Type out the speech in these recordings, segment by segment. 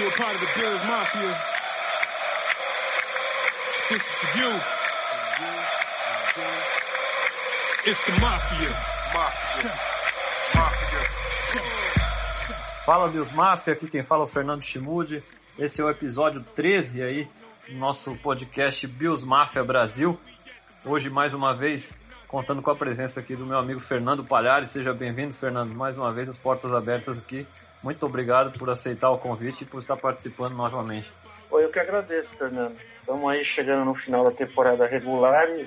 you a part of the Bills Mafia, this is for you. It's the Mafia. Mafia. Mafia. Fala Bills Mafia, aqui quem fala é o Fernando Chimude. Esse é o episódio 13 aí do nosso podcast Bills Mafia Brasil. Hoje, mais uma vez, contando com a presença aqui do meu amigo Fernando Palhares. Seja bem-vindo, Fernando. Mais uma vez, as portas abertas aqui. Muito obrigado por aceitar o convite e por estar participando novamente. Oi, eu que agradeço, Fernando. Estamos aí chegando no final da temporada regular e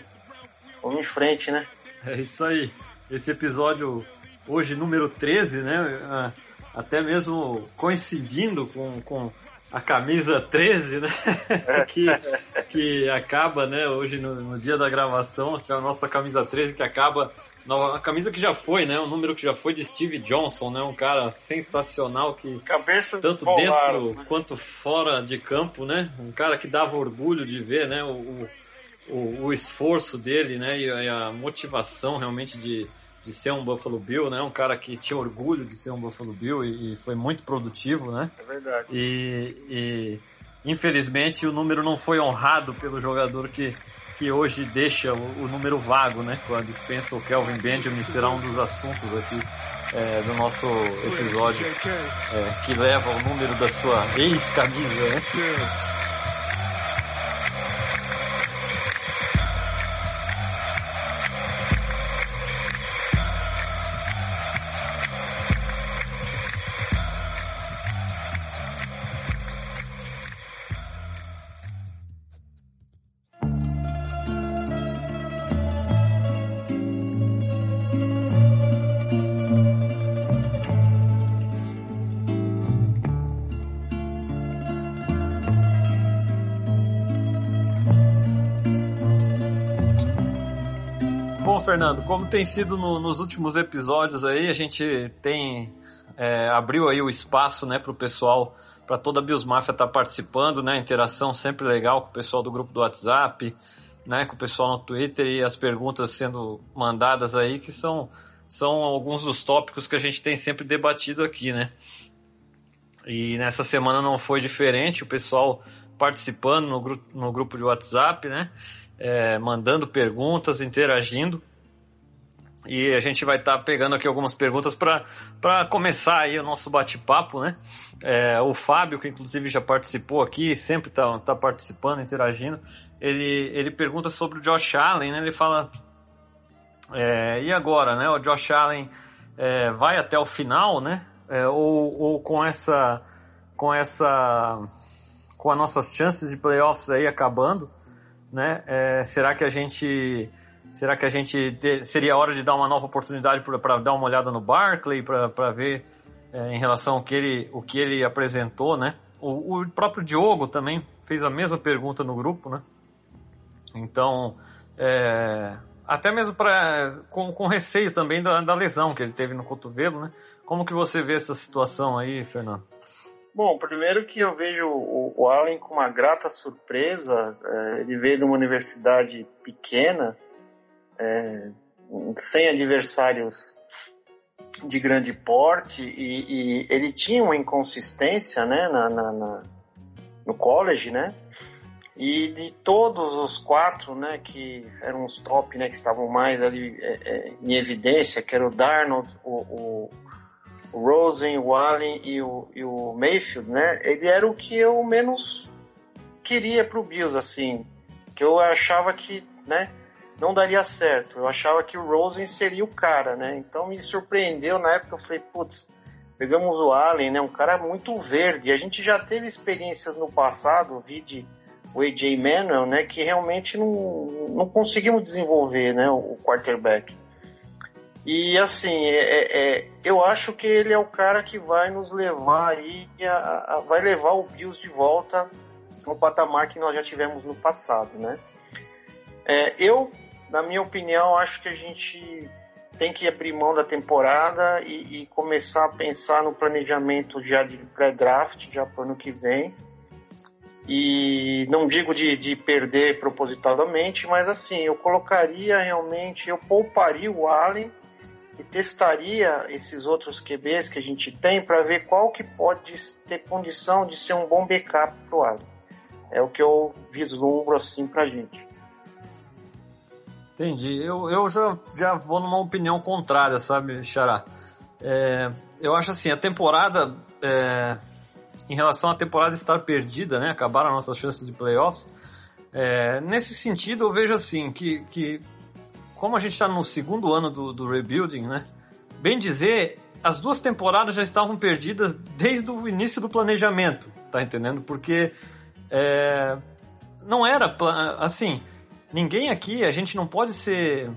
vamos em frente, né? É isso aí. Esse episódio, hoje, número 13, né? Ah, Até mesmo coincidindo com, com a camisa 13, né? que, que acaba, né, hoje no, no dia da gravação, que é a nossa camisa 13 que acaba. A camisa que já foi, né? Um número que já foi de Steve Johnson, né? Um cara sensacional que Cabeça tanto desbolada, dentro né? quanto fora de campo, né? Um cara que dava orgulho de ver, né? O, o, o esforço dele, né? E a, e a motivação realmente de, de ser um Buffalo Bill, né? Um cara que tinha orgulho de ser um Buffalo Bill e, e foi muito produtivo, né? É verdade. E, e, infelizmente o número não foi honrado pelo jogador que, que hoje deixa o, o número vago, né? A dispensa, o Kelvin Benjamin será um dos assuntos aqui é, do nosso episódio é, que leva o número da sua ex-camisa, né? Tem sido no- nos últimos episódios aí, a gente tem é, abriu aí o espaço, né, para o pessoal, para toda a Bios Mafia estar participando, né, interação sempre legal com o pessoal do grupo do WhatsApp, né, com o pessoal no Twitter e as perguntas sendo mandadas aí, que são são alguns dos tópicos que a gente tem sempre debatido aqui, né? E nessa semana não foi diferente, o pessoal participando no, gru no grupo de WhatsApp, né? É, mandando perguntas, interagindo. E a gente vai estar pegando aqui algumas perguntas para começar aí o nosso bate-papo, né? É, o Fábio, que inclusive já participou aqui, sempre está tá participando, interagindo, ele, ele pergunta sobre o Josh Allen, né? Ele fala, é, e agora, né? O Josh Allen é, vai até o final, né? É, ou, ou com essa com essa com as nossas chances de playoffs aí acabando, né? É, será que a gente será que a gente te- seria hora de dar uma nova oportunidade para dar uma olhada no Barkley para ver é, em relação ao que ele o que ele apresentou, né? O, o próprio Diogo também fez a mesma pergunta no grupo, né? Então, é, até mesmo para com, com receio também da, da lesão que ele teve no cotovelo, né? Como que você vê essa situação aí, Fernando? Bom, primeiro que eu vejo o, o Allen com uma grata surpresa. é, ele veio de uma universidade pequena, é, sem adversários de grande porte, e, e ele tinha uma inconsistência né, na, na- na- no college, né? E de todos os quatro, né, que eram os top, né, que estavam mais ali é, é, em evidência, que era o Darnold, o, o, o Rosen, o Allen e o, e o Mayfield, né? Ele era o que eu menos queria pro Bills, assim. Que eu achava que, né? Não daria certo. Eu achava que o Rosen seria o cara, né? Então me surpreendeu na época. Eu falei, putz, pegamos o Allen, né? Um cara muito verde. A gente já teve experiências no passado, vi de o AJ Manuel, né? Que realmente não, não conseguimos desenvolver, né? O quarterback. E assim, é, é, eu acho que ele é o cara que vai nos levar aí, a, a- vai levar o Bills de volta no patamar que nós já tivemos no passado, né? É, eu, na minha opinião, acho que a gente tem que abrir mão da temporada e, e começar a pensar no planejamento já de pré-draft, já para o ano que vem. E não digo de, de perder propositadamente, mas assim, eu colocaria realmente, eu pouparia o Allen e testaria esses outros QBs que a gente tem para ver qual que pode ter condição de ser um bom backup para o Allen. É o que eu vislumbro assim para a gente. Entendi. Eu, eu já, já vou numa opinião contrária, sabe, Xará? É, eu acho assim, a temporada, é, em relação à temporada estar perdida, né? Acabaram nossas chances de playoffs. É, nesse sentido, eu vejo assim, que, que como a gente está no segundo ano do, do rebuilding, né? Bem dizer, as duas temporadas já estavam perdidas desde o início do planejamento, tá entendendo? Porque é, não era assim ninguém aqui, a gente não pode ser,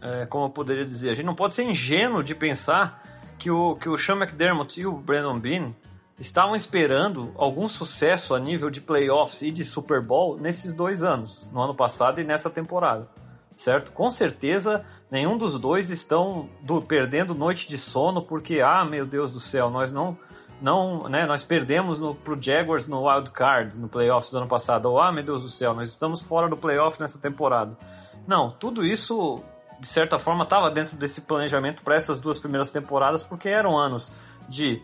é, como eu poderia dizer, a gente não pode ser ingênuo de pensar que o, que o Sean McDermott e o Brandon Bean estavam esperando algum sucesso a nível de playoffs e de Super Bowl nesses dois anos, no ano passado e nessa temporada, certo? Com certeza, nenhum dos dois estão do, perdendo noite de sono porque, ah, meu Deus do céu, nós não não, né, nós perdemos no, pro Jaguars no wild card no playoffs do ano passado. Ah, meu Deus do céu, nós estamos fora do playoff nessa temporada. Não, tudo isso de certa forma estava dentro desse planejamento para essas duas primeiras temporadas, porque eram anos de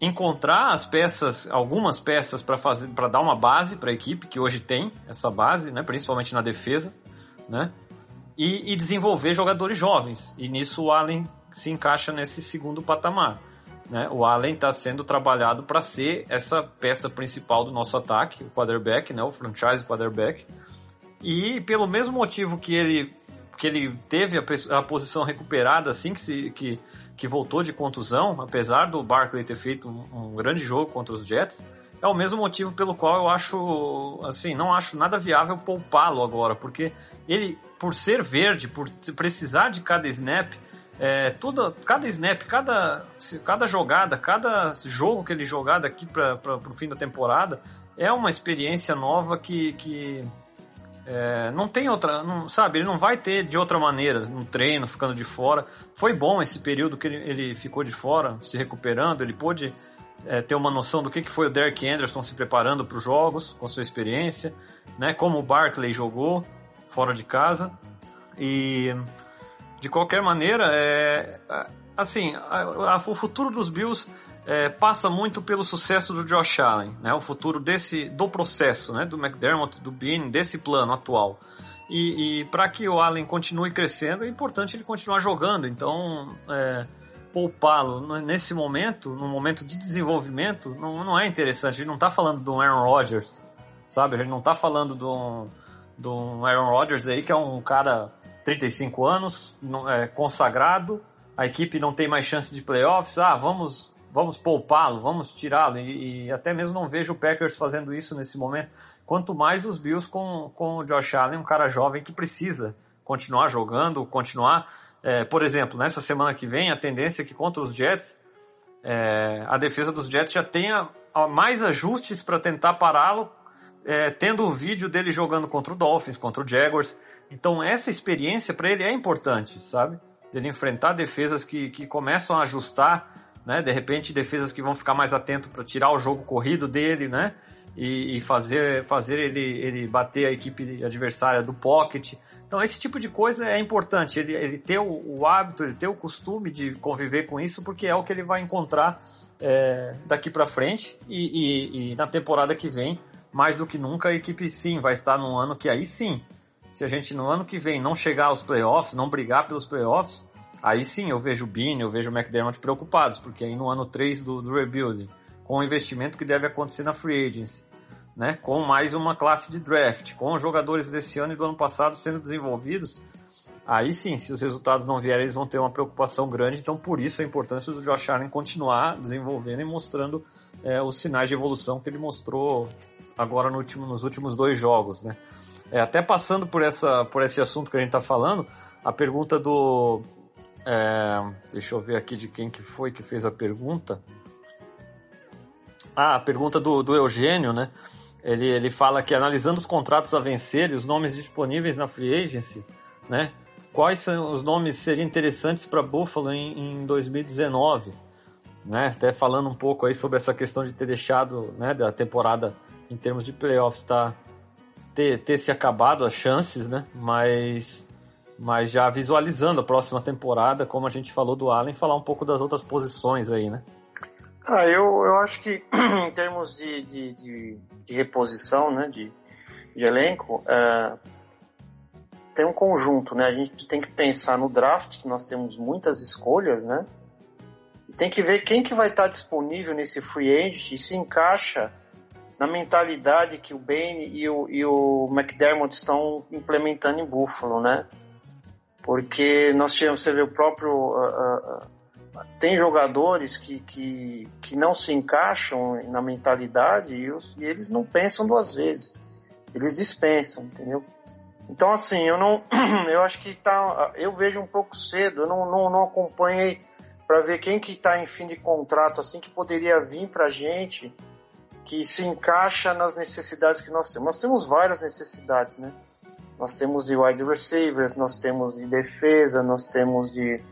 encontrar as peças, algumas peças para fazer, para dar uma base para a equipe que hoje tem essa base, né, principalmente na defesa, né, e, e desenvolver jogadores jovens. E nisso o Allen se encaixa nesse segundo patamar. Né? O Allen está sendo trabalhado para ser essa peça principal do nosso ataque, o quarterback, né? o franchise quarterback. E pelo mesmo motivo que ele, que ele teve a, a posição recuperada assim que, se, que, que voltou de contusão, apesar do Barkley ter feito um, um grande jogo contra os Jets, é o mesmo motivo pelo qual eu acho, assim, não acho nada viável poupá-lo agora, porque ele, por ser verde, por precisar de cada snap, é, tudo, cada snap, cada, cada jogada, cada jogo que ele jogar daqui para o fim da temporada é uma experiência nova que, que é, não tem outra, não, sabe? Ele não vai ter de outra maneira no treino, ficando de fora. Foi bom esse período que ele, ele ficou de fora, se recuperando. Ele pôde é, ter uma noção do que, que foi o Derek Anderson se preparando para os jogos, com sua experiência, né? Como o Barkley jogou fora de casa. E de qualquer maneira, é, assim, a, a, o futuro dos Bills é, passa muito pelo sucesso do Josh Allen, né? O futuro desse do processo, né? Do McDermott, do Bean, desse plano atual. E, e para que o Allen continue crescendo, é importante ele continuar jogando. Então, é, poupá-lo nesse momento, no momento de desenvolvimento, não, não é interessante. A gente não está falando do Aaron Rodgers, sabe? A gente não está falando do, do Aaron Rodgers aí, que é um cara 35 anos, é, consagrado, a equipe não tem mais chance de playoffs, ah, vamos, vamos poupá-lo, vamos tirá-lo, e, e, até mesmo não vejo o Packers fazendo isso nesse momento, quanto mais os Bills com, com o Josh Allen, um cara jovem que precisa continuar jogando, continuar, é, por exemplo, nessa semana que vem, a tendência é que contra os Jets, é, a defesa dos Jets já tenha mais ajustes para tentar pará-lo, é, tendo o vídeo dele jogando contra o Dolphins, contra o Jaguars, então essa experiência para ele é importante, sabe? Ele enfrentar defesas que, que começam a ajustar, né? De repente defesas que vão ficar mais atentos para tirar o jogo corrido dele, né? E, e, fazer, fazer ele, ele bater a equipe adversária do pocket. Então esse tipo de coisa é importante, ele, ele ter o, o hábito, ele ter o costume de conviver com isso, porque é o que ele vai encontrar é, daqui para frente e, e, e na temporada que vem, mais do que nunca, a equipe sim vai estar num ano que aí sim se a gente no ano que vem não chegar aos playoffs, não brigar pelos playoffs, aí sim eu vejo o Bean, eu vejo o McDermott preocupados, porque aí no ano 3 do, do rebuilding, com o investimento que deve acontecer na free agency, né, com mais uma classe de draft, com os jogadores desse ano e do ano passado sendo desenvolvidos, aí sim, se os resultados não vierem, eles vão ter uma preocupação grande, então por isso a importância do Josh Allen continuar desenvolvendo e mostrando é, os sinais de evolução que ele mostrou agora no último, nos últimos dois jogos, né. É, até passando por, essa, por esse assunto que a gente está falando, a pergunta do. É, deixa eu ver aqui de quem que foi que fez a pergunta. Ah, a pergunta do, do Eugênio, né? Ele, ele fala que analisando os contratos a vencer e os nomes disponíveis na free agency, né? Quais são os nomes seriam interessantes para Buffalo em, em 2019? Né? Até falando um pouco aí sobre essa questão de ter deixado, né, da temporada em termos de playoffs tá ter, ter se acabado as chances, né? Mas, Mas já visualizando a próxima temporada, como a gente falou do Allen, falar um pouco das outras posições aí, né? Ah, eu, eu acho que em termos de, de, de, de reposição, né, de, de elenco, é, tem um conjunto, né? A gente tem que pensar no draft, que nós temos muitas escolhas, né? E tem que ver quem que vai estar disponível nesse free agent e se encaixa na mentalidade que o Bane e o, e o McDermott estão implementando em Buffalo, né? Porque nós tivemos, você vê o próprio... Uh, uh, tem jogadores que, que, que não se encaixam na mentalidade e, os, e eles não pensam duas vezes. Eles dispensam, entendeu? Então, assim, eu não. Eu acho que tá. Eu vejo um pouco cedo, eu não, não, não acompanhei para ver quem que está em fim de contrato, assim, que poderia vir para a gente, que se encaixa nas necessidades que nós temos. Nós temos várias necessidades, né? Nós temos de wide receivers, nós temos de defesa, nós temos de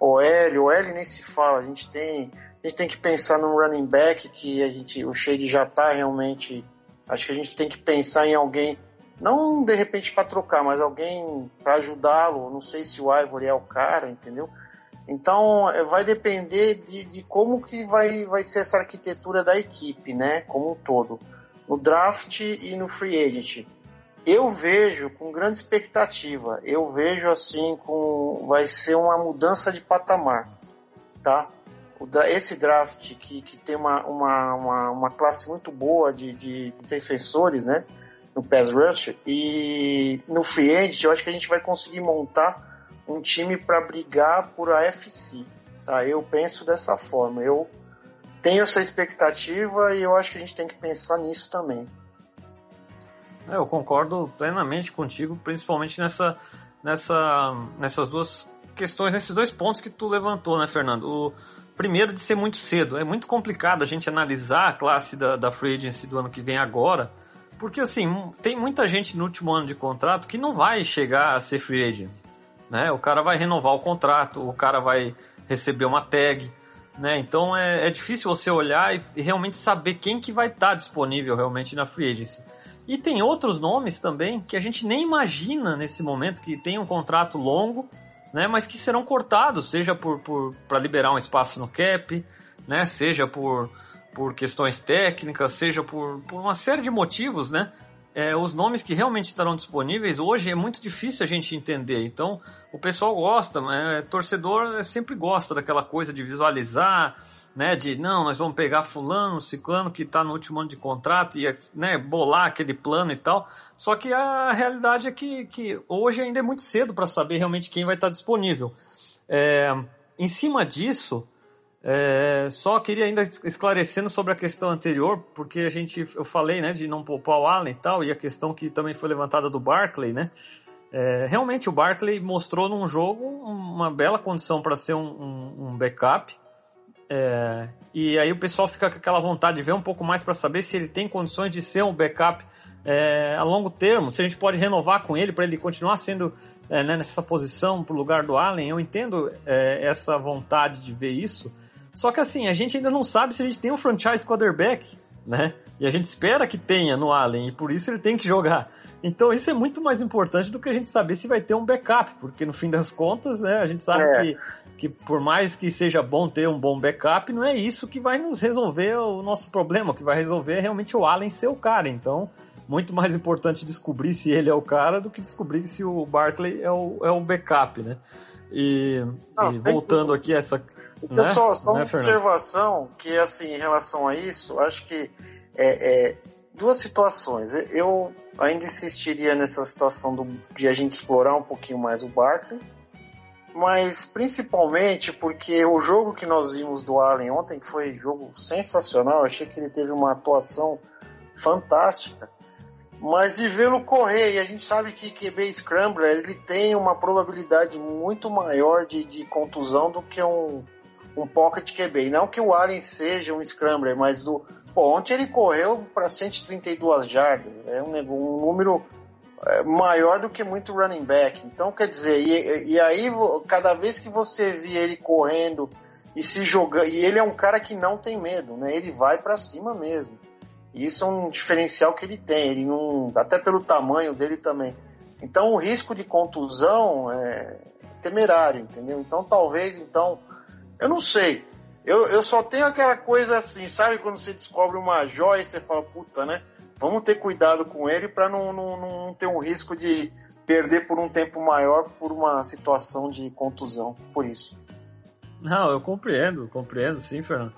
OL, OL nem se fala, a gente tem, a gente tem que pensar num running back que a gente, o Shade já está realmente, acho que a gente tem que pensar em alguém não de repente para trocar, mas alguém para ajudá-lo. Não sei se o Ivory é o cara, entendeu? Então é, vai depender de, de, como que vai, vai ser essa arquitetura da equipe, né? Como um todo. No draft e no free agent. Eu vejo com grande expectativa. Eu vejo assim com vai ser uma mudança de patamar, tá? Esse draft que, que tem uma, uma, uma, uma classe muito boa de, de defensores, né? no pass rush e no free agent eu acho que a gente vai conseguir montar um time para brigar por AFC, tá? Eu penso dessa forma. Eu tenho essa expectativa e eu acho que a gente tem que pensar nisso também. É, eu concordo plenamente contigo, principalmente nessa, nessa, nessas duas questões, nesses dois pontos que tu levantou, né, Fernando? O primeiro de ser muito cedo. É muito complicado a gente analisar a classe da, da Free Agency do ano que vem agora, porque assim, tem muita gente no último ano de contrato que não vai chegar a ser free agent. Né? O cara vai renovar o contrato, o cara vai receber uma tag. Né? Então é, é difícil você olhar e, e, realmente saber quem que vai estar tá disponível realmente na free agency. E tem outros nomes também que a gente nem imagina nesse momento que tem um contrato longo, né? mas que serão cortados, seja por, para liberar um espaço no cap, né? seja por por questões técnicas, seja por, por uma série de motivos, né? É, os nomes que realmente estarão disponíveis hoje é muito difícil a gente entender. Então, o pessoal gosta, é, torcedor sempre gosta daquela coisa de visualizar, né? De não, nós vamos pegar fulano, ciclano que está no último ano de contrato e né, bolar aquele plano e tal. Só que a realidade é que, que hoje ainda é muito cedo para saber realmente quem vai estar disponível. É, em cima disso, é, só queria ainda esclarecendo sobre a questão anterior, porque a gente, eu falei, né, de não poupar o Allen e tal, e a questão que também foi levantada do Barkley, né? É, realmente o Barkley mostrou num jogo uma bela condição para ser um, um, um backup. É, e aí o pessoal fica com aquela vontade de ver um pouco mais para saber se ele tem condições de ser um backup é, a longo termo, se a gente pode renovar com ele para ele continuar sendo é, né, nessa posição para o lugar do Allen. Eu entendo é, essa vontade de ver isso. Só que assim, a gente ainda não sabe se a gente tem um franchise quarterback, né? E a gente espera que tenha no Allen, e por isso ele tem que jogar. Então isso é muito mais importante do que a gente saber se vai ter um backup, porque no fim das contas, né, a gente sabe é. que, que por mais que seja bom ter um bom backup, não é isso que vai nos resolver o nosso problema, o que vai resolver é realmente o Allen ser o cara. Então, muito mais importante descobrir se ele é o cara do que descobrir se o Barkley é o, é o backup, né? E, não, e voltando aqui a essa né? Só, só uma né, observação que, assim, em relação a isso, acho que é, é, duas situações. Eu ainda insistiria nessa situação do, de a gente explorar um pouquinho mais o Barkley, mas principalmente porque o jogo que nós vimos do Allen ontem foi jogo sensacional. Eu achei que ele teve uma atuação fantástica. Mas de vê-lo correr, e a gente sabe que QB Scrambler ele tem uma probabilidade muito maior de, de contusão do que um, um pocket QB. Não que o Allen seja um scrambler, mas do. Pô, ontem ele correu para 132 jardas. É um, um número é, maior do que muito running back. Então, quer dizer, e, e aí, cada vez que você vê ele correndo e se jogando. E ele é um cara que não tem medo, né? Ele vai para cima mesmo. E isso é um diferencial que ele tem. Ele não. Até pelo tamanho dele também. Então o risco de contusão é temerário, entendeu? Então talvez, então, eu não sei. Eu, eu só tenho aquela coisa assim, sabe? Quando você descobre uma joia e você fala, puta, né? Vamos ter cuidado com ele para não, não, não ter um risco de perder por um tempo maior por uma situação de contusão, por isso. Não, eu compreendo, compreendo sim, Fernando.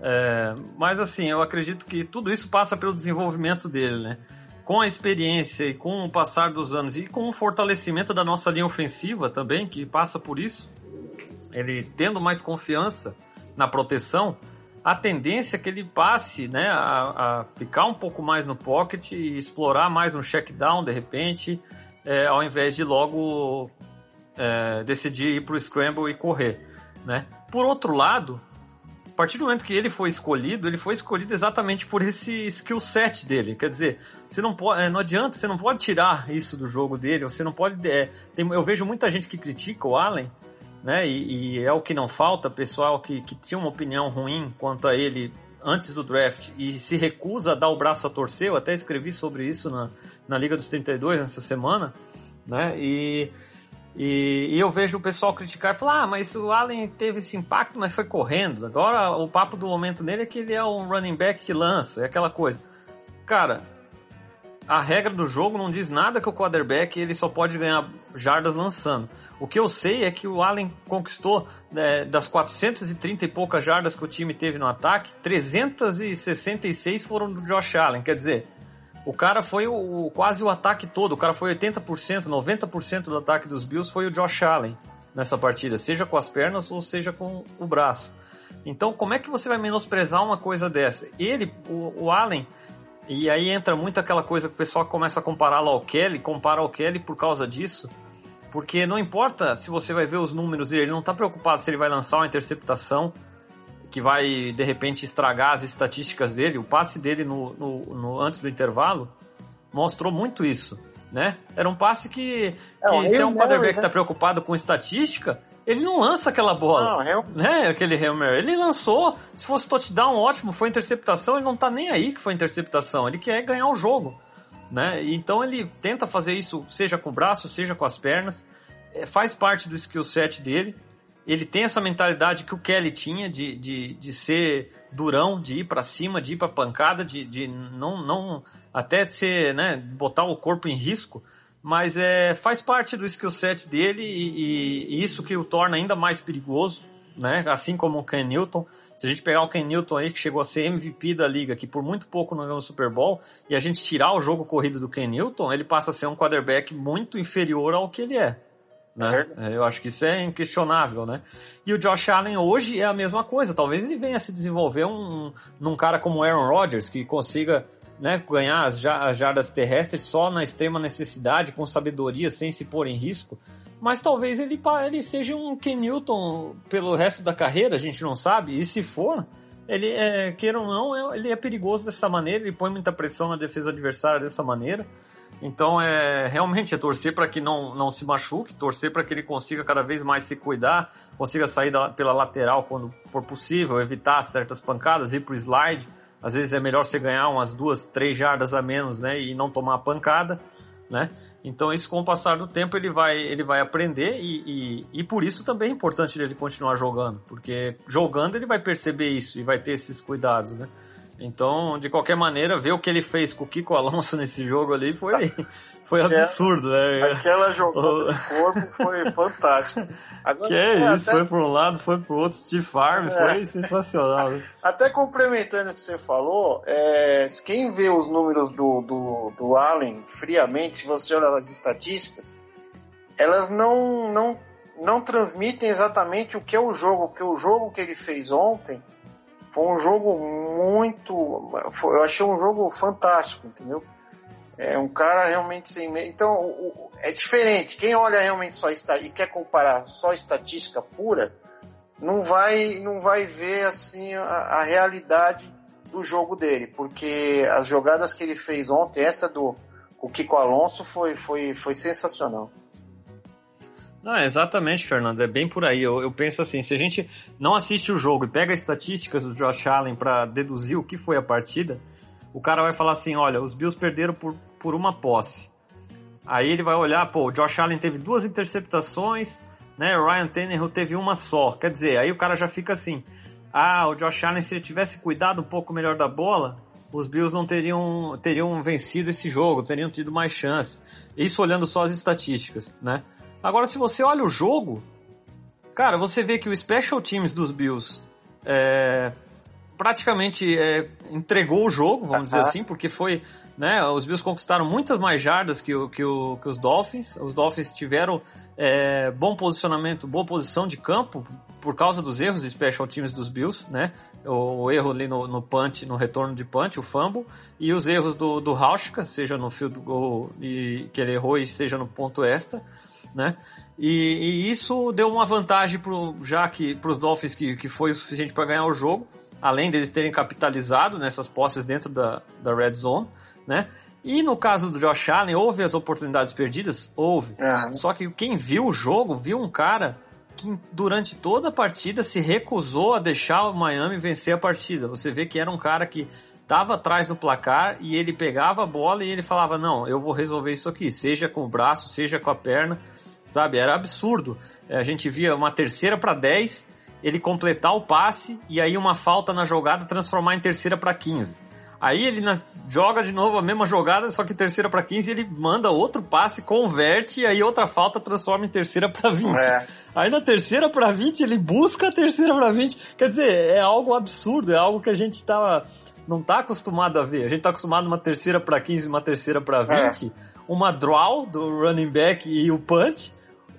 É, mas assim, eu acredito que tudo isso passa pelo desenvolvimento dele, né? Com a experiência e com o passar dos anos e com o fortalecimento da nossa linha ofensiva também, que passa por isso, ele tendo mais confiança na proteção, a tendência é que ele passe né, a, a ficar um pouco mais no pocket e explorar mais um check down de repente, é, ao invés de logo é, decidir ir para o scramble e correr. Né? Por outro lado, a partir do momento que ele foi escolhido, ele foi escolhido exatamente por esse skill set dele. Quer dizer, você não pode, é, não adianta, você não pode tirar isso do jogo dele. Você não pode. É, tem, eu vejo muita gente que critica o Allen, né? E, e é o que não falta, pessoal que, que tinha uma opinião ruim quanto a ele antes do draft e se recusa a dar o braço a torcer. Eu até escrevi sobre isso na, na Liga dos 32 nessa semana, né? E e, e, eu vejo o pessoal criticar e falar, ah, mas o Allen teve esse impacto, mas foi correndo. Agora o papo do momento nele é que ele é um running back que lança, é aquela coisa. Cara, a regra do jogo não diz nada que o quarterback ele só pode ganhar jardas lançando. O que eu sei é que o Allen conquistou né, das 430 e poucas jardas que o time teve no ataque, 366 foram do Josh Allen. Quer dizer, o cara foi o, quase o ataque todo, o cara foi 80%, 90% do ataque dos Bills foi o Josh Allen nessa partida, seja com as pernas ou seja com o braço. Então, como é que você vai menosprezar uma coisa dessa? Ele, o, o Allen, e aí entra muito aquela coisa que o pessoal começa a compará-lo ao Kelly, compara ao Kelly por causa disso, porque não importa se você vai ver os números dele, ele não está preocupado se ele vai lançar uma interceptação, que vai de repente estragar as estatísticas dele. O passe dele no, no, no antes do intervalo mostrou muito isso, né? Era um passe que, que se é um quarterback que está né? preocupado com estatística, ele não lança aquela bola, não, né? Aquele Hail Mary. Ele lançou, se fosse touchdown, ótimo, foi interceptação, ele não tá nem aí que foi interceptação, ele quer ganhar o jogo, né? Então ele tenta fazer isso, seja com o braço, seja com as pernas, é, faz parte do skill set dele, ele tem essa mentalidade que o Kelly tinha de, de, de ser durão, de ir para cima, de ir para pancada, de, de não, não até ser, né, botar o corpo em risco, mas é, faz parte do skill set dele e, e, isso que o torna ainda mais perigoso, né, assim como o Ken Newton. Se a gente pegar o Ken Newton aí, que chegou a ser MVP da liga, que por muito pouco não ganhou o Super Bowl, e a gente tirar o jogo corrido do Ken Newton, ele passa a ser um quarterback muito inferior ao que ele é. Né? É, eu acho que isso é inquestionável, né? E o Josh Allen hoje é a mesma coisa. Talvez ele venha se desenvolver um, num cara como Aaron Rodgers, que consiga né, ganhar as, as jardas terrestres só na extrema necessidade, com sabedoria, sem se pôr em risco. Mas talvez ele, ele seja um Ken Newton pelo resto da carreira, a gente não sabe. E se for, ele, é, queira ou não, ele é perigoso dessa maneira, ele põe muita pressão na defesa adversária dessa maneira. Então é realmente é torcer para que não, não se machuque, torcer para que ele consiga cada vez mais se cuidar, consiga sair da, pela lateral quando for possível, evitar certas pancadas, ir pro slide. Às vezes é melhor você ganhar umas duas, três jardas a menos, né, e não tomar pancada, né? Então isso com o passar do tempo ele vai ele vai aprender e, e, e por isso também é importante ele continuar jogando, porque jogando ele vai perceber isso e vai ter esses cuidados, né? Então, de qualquer maneira, ver o que ele fez com o Kiko Alonso nesse jogo ali foi, foi é, absurdo, né? Aquela jogada de corpo foi fantástica. Agora, que é isso, até... foi para um lado, foi para o outro, Steve Farm, é. foi sensacional. Né? Até complementando o que você falou, é, quem vê os números do, do, do Allen friamente, se você olhar as estatísticas, elas não, não, não transmitem exatamente o que é o jogo, porque o jogo que ele fez ontem foi um jogo muito. Foi, eu achei um jogo fantástico, entendeu? É um cara realmente sem. Então, o, é diferente. Quem olha realmente só está e quer comparar só estatística pura, não vai, não vai ver assim a, a realidade do jogo dele, porque as jogadas que ele fez ontem, essa do o Kiko Alonso foi, foi, foi sensacional. Não, exatamente, Fernando. É bem por aí. Eu, eu, penso assim: se a gente não assiste o jogo e pega estatísticas do Josh Allen para deduzir o que foi a partida, o cara vai falar assim: olha, os Bills perderam por, por uma posse. Aí ele vai olhar, pô, o Josh Allen teve duas interceptações, né? O Ryan Tannehill teve uma só. Quer dizer, aí o cara já fica assim: ah, o Josh Allen, se ele tivesse cuidado um pouco melhor da bola, os Bills não teriam, teriam vencido esse jogo, teriam tido mais chance. Isso olhando só as estatísticas, né? Agora, se você olha o jogo, cara, você vê que o Special Teams dos Bills é, praticamente é, entregou o jogo, vamos dizer assim, porque foi, né, os Bills conquistaram muitas mais jardas que, o, que, o, que os Dolphins. Os Dolphins tiveram é, bom posicionamento, boa posição de campo por causa dos erros de special teams dos Bills, né? O, o erro ali no, no punch, no retorno de punch, o fumble, e os erros do, do Rauschka, seja no field goal e, que ele errou e seja no ponto extra, né? E, e isso deu uma vantagem pro, já que para os Dolphins que, que foi o suficiente para ganhar o jogo, além deles terem capitalizado nessas posses dentro da, da red zone, né? E no caso do Josh Allen, houve as oportunidades perdidas? Houve. Uhum. Só que quem viu o jogo, viu um cara que durante toda a partida se recusou a deixar o Miami vencer a partida. Você vê que era um cara que estava atrás do placar e ele pegava a bola e ele falava: Não, eu vou resolver isso aqui, seja com o braço, seja com a perna, sabe? Era absurdo. É, a gente via uma terceira para 10, ele completar o passe e aí uma falta na jogada transformar em terceira para 15. Aí ele na, joga de novo a mesma jogada, só que terceira para 15 ele manda outro passe, converte e aí outra falta transforma em terceira para 20. É. Aí na terceira para 20 ele busca a terceira para 20. Quer dizer, é algo absurdo, é algo que a gente tá não tá acostumado a ver. A gente tá acostumado uma terceira para 15, uma terceira para 20, é. uma draw do running back e o punch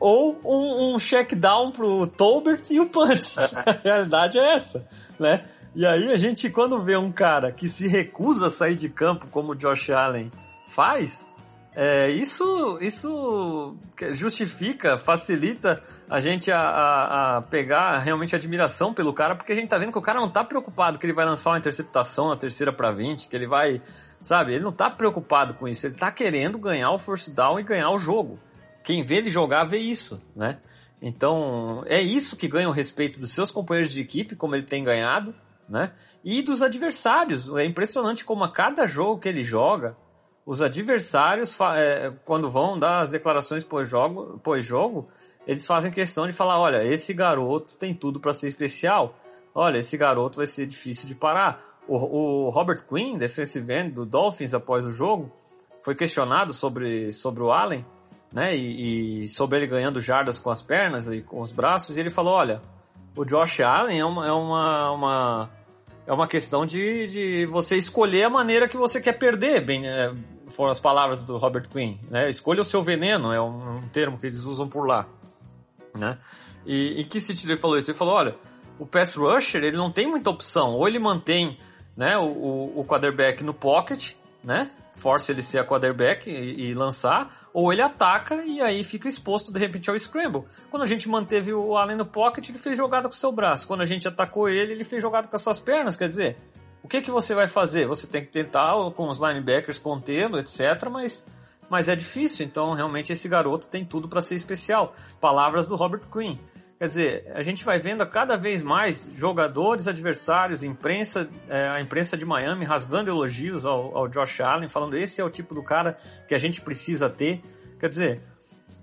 ou um, um check down pro Tolbert e o punch. É. a realidade é essa, né? E aí a gente, quando vê um cara que se recusa a sair de campo, como o Josh Allen faz, é, isso, isso justifica, facilita a gente a, a, a, pegar realmente admiração pelo cara, porque a gente tá vendo que o cara não tá preocupado que ele vai lançar uma interceptação na terceira para 20, que ele vai, sabe, ele não tá preocupado com isso, ele tá querendo ganhar o first down e ganhar o jogo. Quem vê ele jogar vê isso, né? Então, é isso que ganha o respeito dos seus companheiros de equipe, como ele tem ganhado, né? E dos adversários. É impressionante como a cada jogo que ele joga, os adversários, é, quando vão dar as declarações pós-jogo, pós-jogo, eles fazem questão de falar: olha, esse garoto tem tudo para ser especial. Olha, esse garoto vai ser difícil de parar. O, o Robert Quinn, defensive end do Dolphins após o jogo, foi questionado sobre, sobre o Allen, né? E, e sobre ele ganhando jardas com as pernas e com os braços, e ele falou: olha, o Josh Allen é uma, é uma, uma é uma questão de, de você escolher a maneira que você quer perder, bem, é, foram as palavras do Robert Quinn, né? Escolha o seu veneno, é um, um termo que eles usam por lá, né? E em que sentido ele falou isso? Ele falou, olha, o pass rusher, ele não tem muita opção, ou ele mantém, né, o, o, o quarterback no pocket, né? Força ele ser a quarterback e, e lançar, ou ele ataca e aí fica exposto de repente ao scramble. Quando a gente manteve o Allen no pocket, ele fez jogada com o seu braço. Quando a gente atacou ele, ele fez jogada com as suas pernas. Quer dizer, o que, que você vai fazer? Você tem que tentar com os linebackers contê-lo, etc. Mas, mas é difícil. Então, realmente, esse garoto tem tudo para ser especial. Palavras do Robert Quinn. Quer dizer, a gente vai vendo cada vez mais jogadores adversários, imprensa, é, a imprensa de Miami rasgando elogios ao, ao, Josh Allen, falando esse é o tipo do cara que a gente precisa ter. Quer dizer,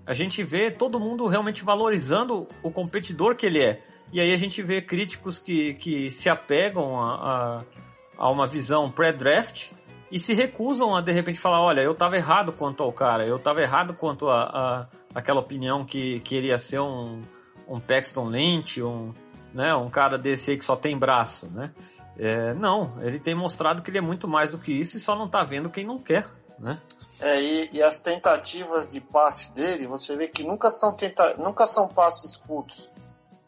a gente vê todo mundo realmente valorizando o competidor que ele é. E aí a gente vê críticos que, que se apegam a, a, a uma visão pré-draft e se recusam a de repente falar, olha, eu estava errado quanto ao cara, eu estava errado quanto a, a aquela opinião que, que ele ia ser um um Paxton Lynch, um, né, um cara desse aí que só tem braço, né? É, não, ele tem mostrado que ele é muito mais do que isso e só não tá vendo quem não quer, né? É, e, e as tentativas de passe dele, você vê que nunca são, tenta nunca são passes curtos.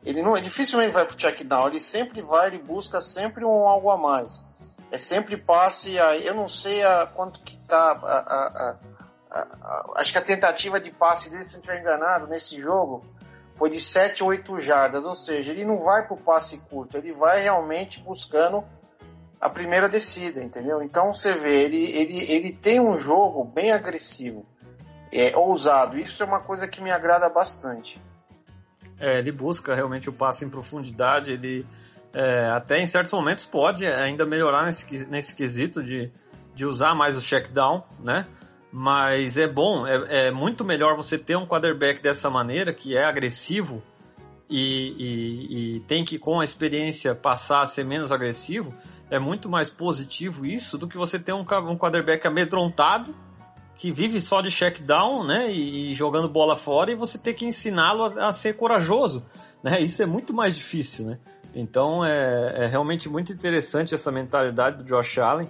Ele, não, dificilmente vai pro check down, ele sempre vai, ele busca sempre um algo a mais. É sempre passe, a, eu não sei a, quanto que tá a, a, acho que a tentativa de passe dele, se não estiver enganado, nesse jogo, foi de 7 ou 8 jardas, ou seja, ele não vai para o passe curto, ele vai realmente buscando a primeira descida, entendeu? Então você vê, ele, ele, ele tem um jogo bem agressivo, é, ousado, isso é uma coisa que me agrada bastante. É, ele busca realmente o passe em profundidade, ele é, até em certos momentos pode ainda melhorar nesse, nesse quesito de, de usar mais o check down, né? Mas é bom, é, é muito melhor você ter um quarterback dessa maneira, que é agressivo e, e, e tem que, com a experiência, passar a ser menos agressivo. É muito mais positivo isso do que você ter um, um quarterback amedrontado que vive só de check down, né, e, e jogando bola fora e você ter que ensiná-lo a, a, ser corajoso, né? Isso é muito mais difícil, né? Então é, é realmente muito interessante essa mentalidade do Josh Allen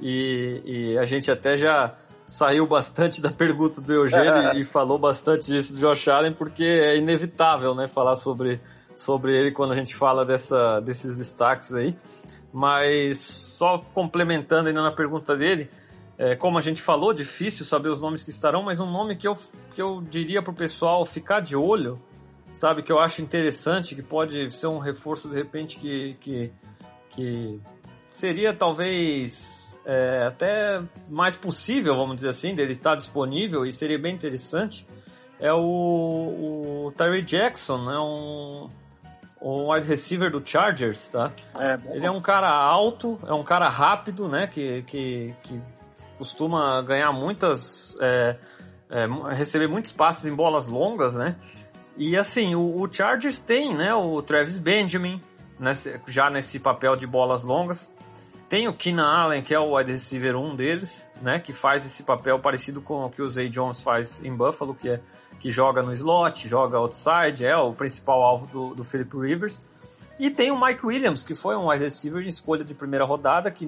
e, e a gente até já saiu bastante da pergunta do Eugênio e falou bastante disso do Josh Allen porque é inevitável, né, falar sobre sobre ele quando a gente fala dessa desses destaques aí. Mas só complementando ainda na pergunta dele, é, como a gente falou, difícil saber os nomes que estarão, mas um nome que eu, que eu diria para o pessoal ficar de olho, sabe, que eu acho interessante, que pode ser um reforço de repente que, que, que seria talvez é, até mais possível, vamos dizer assim, dele estar disponível e seria bem interessante, é o, o Tyree Jackson, né, um, um wide receiver do Chargers, tá? É, Ele é um cara alto, é um cara rápido, né, que, que, que costuma ganhar muitas. É, é, receber muitos passes em bolas longas, né? E assim, o, o Chargers tem, né? O Travis Benjamin, nesse, já nesse papel de bolas longas. Tem o Keenan Allen, que é o wide receiver 1 deles, né? Que faz esse papel parecido com o que o Zay Jones faz em Buffalo, que, é, que joga no slot, joga outside, é o principal alvo do, do Philip Rivers. E tem o Mike Williams, que foi um wide receiver em escolha de primeira rodada, que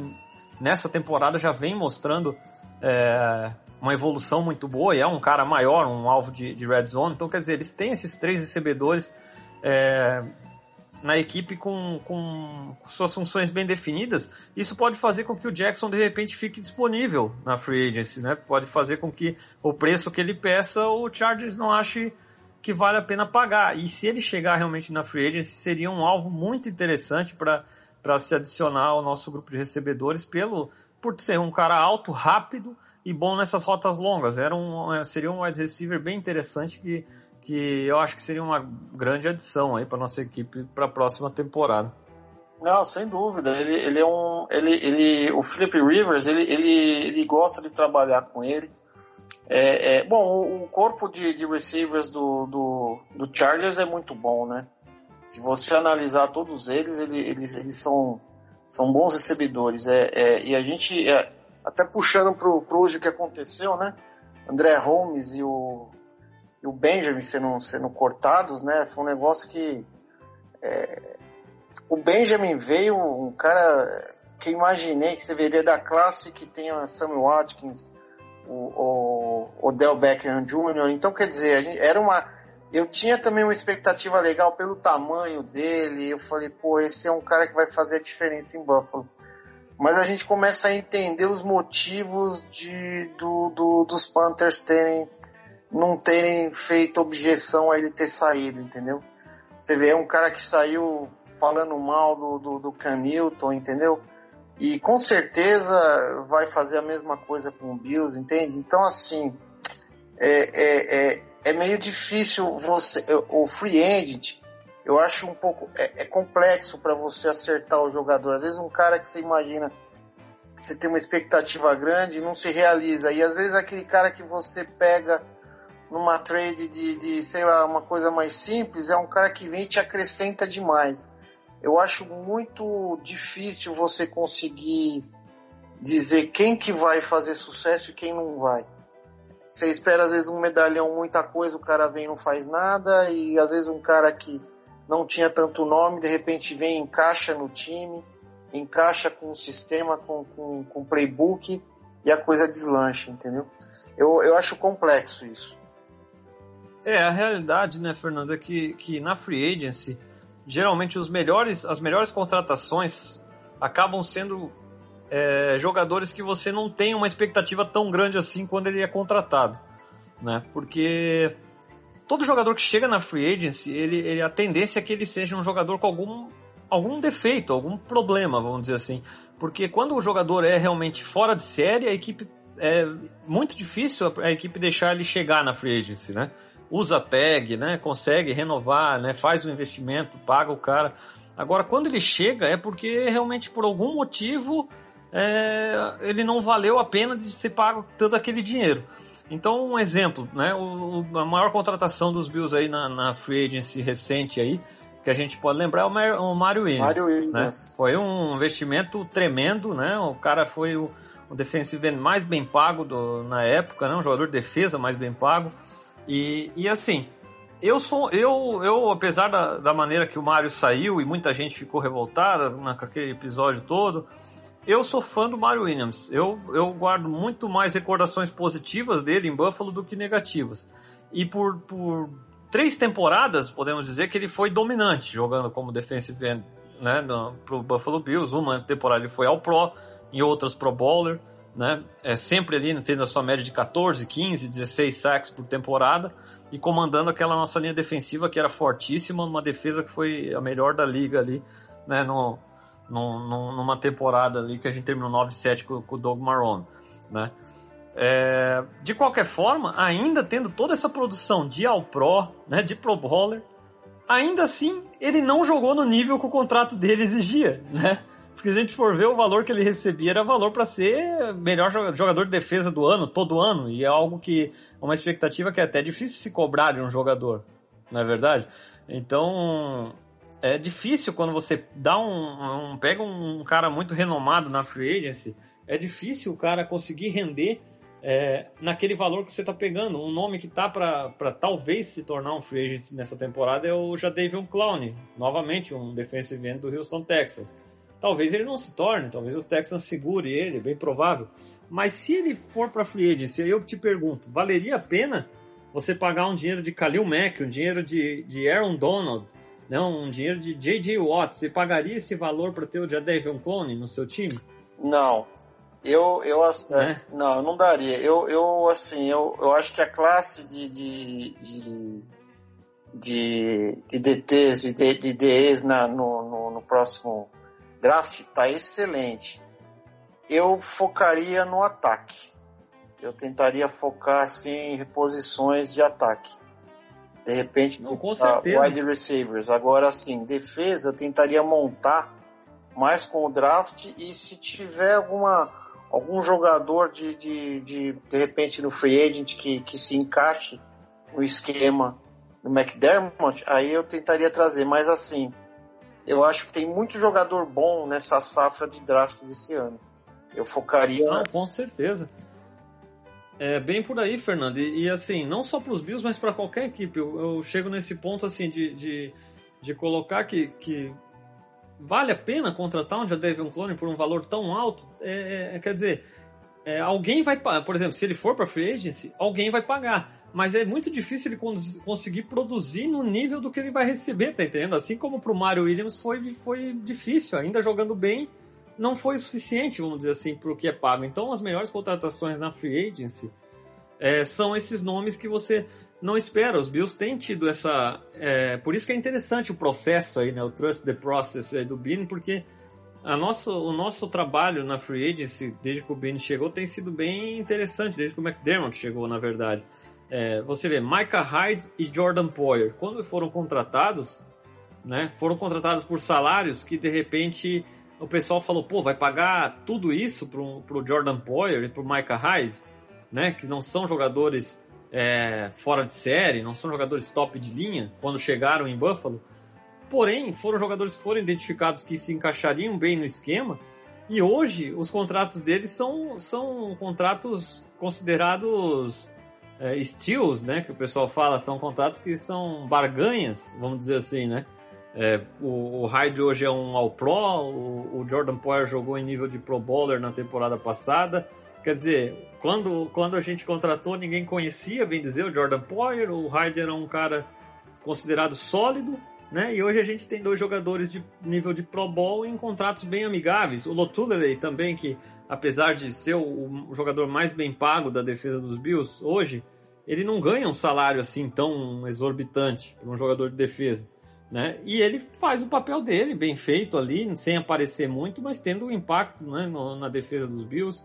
nessa temporada já vem mostrando é, uma evolução muito boa e é um cara maior, um alvo de, de red zone. Então, quer dizer, eles têm esses três recebedores é, na equipe com, com, suas funções bem definidas. Isso pode fazer com que o Jackson de repente fique disponível na free agency, né? Pode fazer com que o preço que ele peça o Chargers não ache que vale a pena pagar. E se ele chegar realmente na free agency, seria um alvo muito interessante para se adicionar ao nosso grupo de recebedores pelo por ser um cara alto, rápido e bom nessas rotas longas. Era um, é, seria um wide receiver bem interessante que, que eu acho que seria uma grande adição aí para nossa equipe para a próxima temporada. Não, sem dúvida. Ele, ele é um, ele, ele, o Philip Rivers, ele, ele, ele gosta de trabalhar com ele. É, é, bom, o, corpo de, de receivers do, do, do Chargers é muito bom, né? Se você analisar todos eles, eles, eles são, são bons recebedores. É, é e a gente, é, até puxando pro hoje que aconteceu, né? André Holmes e o, e o Benjamin sendo, sendo cortados, né? Foi um negócio que. É, o Benjamin veio um cara que eu imaginei que você veria da classe que tem a Samuel Watkins, o, o Odell Beckham Jr. Então, quer dizer, gente, era uma eu tinha também uma expectativa legal pelo tamanho dele. Eu falei, pô, esse é um cara que vai fazer a diferença em Buffalo. Mas a gente começa a entender os motivos de, do, do, dos Panthers terem não terem feito objeção a ele ter saído, entendeu? Você vê, é um cara que saiu falando mal do, do, do Canilton, entendeu? E com certeza vai fazer a mesma coisa com o Bills, entende? Então, assim, é, é, é é meio difícil você. O free agent, eu acho um pouco. É, é complexo para você acertar o jogador. Às vezes, um cara que você imagina que você tem uma expectativa grande não se realiza. E às vezes, aquele cara que você pega numa trade de, de sei lá, uma coisa mais simples, é um cara que vem e te acrescenta demais. Eu acho muito difícil você conseguir dizer quem que vai fazer sucesso e quem não vai. Você espera às vezes um medalhão muita coisa, o cara vem e não faz nada, e às vezes um cara que não tinha tanto nome, de repente vem encaixa no time, encaixa com o sistema, com, com, com o playbook, e a coisa deslancha, entendeu? Eu, eu acho complexo isso. É, a realidade, né, Fernando, é que, que na free agency, geralmente os melhores, as melhores contratações acabam sendo é, jogadores que você não tem uma expectativa tão grande assim quando ele é contratado, né? Porque todo jogador que chega na free agency, ele, ele, a tendência é que ele seja um jogador com algum, algum defeito, algum problema, vamos dizer assim. Porque quando o jogador é realmente fora de série, a equipe é muito difícil a, equipe deixar ele chegar na free agency, né? Usa tag, né? Consegue renovar, né? Faz o investimento, paga o cara. Agora, quando ele chega, é porque realmente por algum motivo é, ele não valeu a pena de ser pago todo aquele dinheiro. Então, um exemplo, né? O, a maior contratação dos Bills aí na, na free agency recente aí, que a gente pode lembrar é o, Mar, o Mario Williams. Mario Williams. Né? Foi um investimento tremendo, né? O cara foi o, o defensive end mais bem pago do, na época, né? Um jogador de defesa mais bem pago. E, e assim, eu sou eu eu apesar da, da maneira que o Mario saiu e muita gente ficou revoltada naquele episódio todo eu sou fã do Mario Williams. Eu, eu guardo muito mais recordações positivas dele em Buffalo do que negativas. E por, por três temporadas podemos dizer que ele foi dominante jogando como defensive end né, no, pro Buffalo Bills. Uma temporada ele foi ao Pro em outras Pro Bowler né, é sempre ali tendo a sua média de 14, 15, 16 sacks por temporada e comandando aquela nossa linha defensiva que era fortíssima, uma defesa que foi a melhor da liga ali, né, no, no, numa temporada ali que a gente terminou 9-7 com, com o Doug Marrone, né. É, de qualquer forma, ainda tendo toda essa produção de All-Pro, né, de Pro Bowler, ainda assim ele não jogou no nível que o contrato dele exigia, né. Porque se a gente for ver o valor que ele recebia, era valor para ser melhor jogador de defesa do ano, todo ano. E é algo que. uma expectativa que é até difícil se cobrar de um jogador, não é verdade? Então. É difícil quando você dá um, um pega um cara muito renomado na free agency, é difícil o cara conseguir render é, naquele valor que você está pegando. Um nome que tá para talvez se tornar um free agent nessa temporada é o Jadavion Clowney, novamente um defensive end do Houston Texans. Talvez ele não se torne, talvez o Texans segure ele, bem provável. Mas se ele for para free agency, aí eu te pergunto, valeria a pena você pagar um dinheiro de Khalil Mack, um dinheiro de, de Aaron Donald, não, um dinheiro de J.J. Watt? Você pagaria esse valor para ter o Jadavion Clone no seu time? Não. Eu, eu é? não, não daria. Eu, eu assim, eu, eu acho que a classe de, de, de, de, de DTs e de, de DEs na, no, no, no próximo draft está excelente. Eu focaria no ataque. Eu tentaria focar assim em reposições de ataque. De repente, Não, com certeza. wide receivers. Agora sim, defesa, eu tentaria montar mais com o draft e se tiver alguma algum jogador de de, de, de repente no free agent que, que se encaixe no esquema do McDermott, aí eu tentaria trazer. Mas assim, eu acho que tem muito jogador bom nessa safra de draft desse ano. Eu focaria. Não, com certeza. É bem por aí, Fernando. E, e assim, não só para os Bills, mas para qualquer equipe. Eu, eu, chego nesse ponto assim de, de, de colocar que, que vale a pena contratar um Jadavion Clone por um valor tão alto. É, é, quer dizer, é, alguém vai, por exemplo, se ele for para free agency, alguém vai pagar mas é muito difícil ele cons conseguir produzir no nível do que ele vai receber, tá entendendo? Assim como pro Mario Williams foi, foi difícil, ainda jogando bem, não foi o suficiente, vamos dizer assim, pro que é pago. Então as melhores contratações na free agency é, são esses nomes que você não espera. Os Bills têm tido essa. É, por isso que é interessante o processo aí, né? O Trust the Process aí do Bean, porque a nossa, o nosso trabalho na free agency, desde que o Bean chegou, tem sido bem interessante, desde que o McDermott chegou, na verdade. É, você vê, Micah Hyde e Jordan Poyer, quando foram contratados, né, foram contratados por salários que de repente o pessoal falou, pô, vai pagar tudo isso pro, pro Jordan Poyer e pro Micah Hyde, né, que não são jogadores é, fora de série, não são jogadores top de linha, quando chegaram em Buffalo. Porém, foram jogadores que foram identificados que se encaixariam bem no esquema, e hoje os contratos deles são, são contratos considerados é, steals, né, que o pessoal fala, são contratos que são barganhas, vamos dizer assim, né? É, o, o Hyde hoje é um All-Pro, o, o, Jordan Poyer jogou em nível de Pro Bowler na temporada passada. Quer dizer, quando, quando a gente contratou, ninguém conhecia, bem dizer, o Jordan Poyer, o Hyde era um cara considerado sólido, né? E hoje a gente tem dois jogadores de nível de Pro Bowl em contratos bem amigáveis. O Lotuleley também, que apesar de ser o, jogador mais bem pago da defesa dos Bills hoje, ele não ganha um salário assim tão exorbitante para um jogador de defesa. Né? E ele faz o papel dele, bem feito ali, sem aparecer muito, mas tendo um impacto né, no, na defesa dos Bills,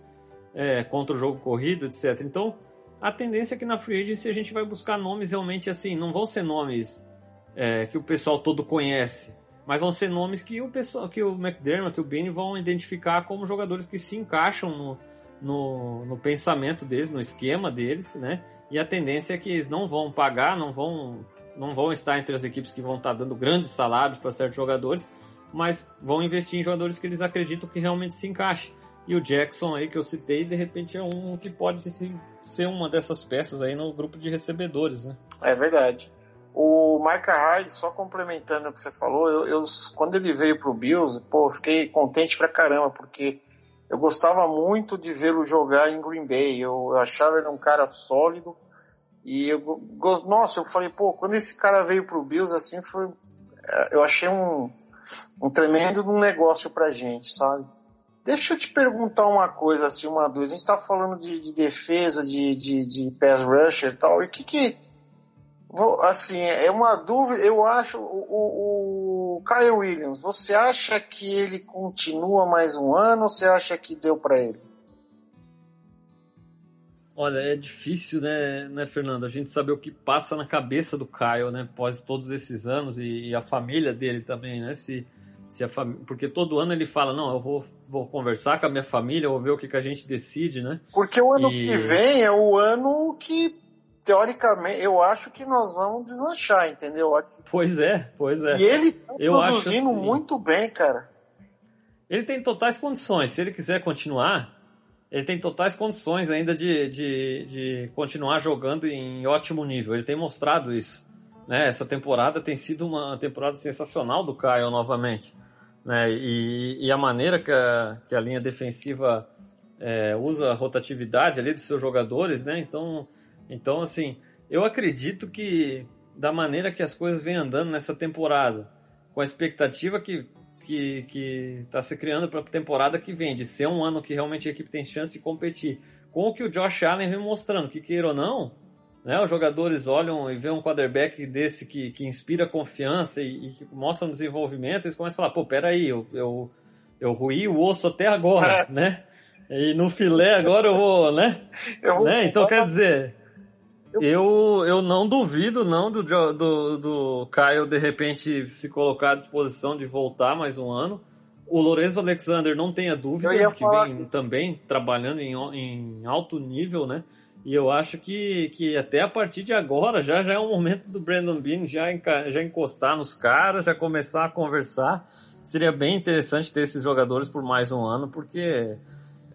é, contra o jogo corrido, etc. Então, a tendência é que na Free Agency a gente vai buscar nomes realmente assim, não vão ser nomes é, que o pessoal todo conhece, mas vão ser nomes que o pessoal, que o McDermott e o Bini vão identificar como jogadores que se encaixam no, no, no pensamento deles, no esquema deles, né? E a tendência é que eles não vão pagar, não vão, não vão estar entre as equipes que vão estar dando grandes salários para certos jogadores, mas vão investir em jogadores que eles acreditam que realmente se encaixem. E o Jackson aí que eu citei, de repente é um que pode ser uma dessas peças aí no grupo de recebedores, né? É verdade. O Micah Hyde, só complementando o que você falou, eu, eu quando ele veio pro Bills, pô, fiquei contente pra caramba, porque eu gostava muito de vê-lo jogar em Green Bay. Eu, eu achava ele um cara sólido. E eu, nossa, eu falei, pô, quando esse cara veio pro Bills, assim, foi, é, eu achei um, um tremendo negócio pra gente, sabe? Deixa eu te perguntar uma coisa, assim, uma dúvida. A gente tá falando de, de defesa, de, de, de pass rusher e tal. E o que que... Assim, é uma dúvida, eu acho, o, o, Kyle Williams, você acha que ele continua mais um ano ou você acha que deu para ele? Olha, é difícil, né, né, Fernando? A gente saber o que passa na cabeça do Kyle, né, após todos esses anos e, e a família dele também, né? Se, se a fam... Porque todo ano ele fala, não, eu vou, vou conversar com a minha família, vou ver o que, que a gente decide, né? Porque o ano e... que vem é o ano que, teoricamente, eu acho que nós vamos deslanchar, entendeu? Pois é, pois é. E ele tá eu produzindo assim... muito bem, cara. Ele tem totais condições. Se ele quiser continuar, ele tem totais condições ainda de, de, de continuar jogando em ótimo nível. Ele tem mostrado isso. Né? Essa temporada tem sido uma temporada sensacional do Caio novamente. Né? E, e, a maneira que a, que a linha defensiva é, usa a rotatividade ali dos seus jogadores, né? Então, então, assim, eu acredito que da maneira que as coisas vêm andando nessa temporada, com a expectativa que que que está se criando para a temporada que vem, de ser um ano que realmente a equipe tem chance de competir, com o que o Josh Allen vem mostrando, que queira ou não, né? Os jogadores olham e vêem um quarterback desse que, que inspira confiança e, e que mostra um desenvolvimento, eles começam a falar, pô, peraí, eu, eu, eu ruí o osso até agora, né? E no filé agora eu vou, né? Eu vou né? Então quer dizer, eu, eu não duvido não do, do, do Kyle de repente se colocar à disposição de voltar mais um ano. O Lorenzo Alexander não tenha dúvida que vem também trabalhando em, em alto nível, né? E eu acho que, que até a partir de agora já, já é o momento do Brandon Bean já, já encostar nos caras, já começar a conversar. Seria bem interessante ter esses jogadores por mais um ano, porque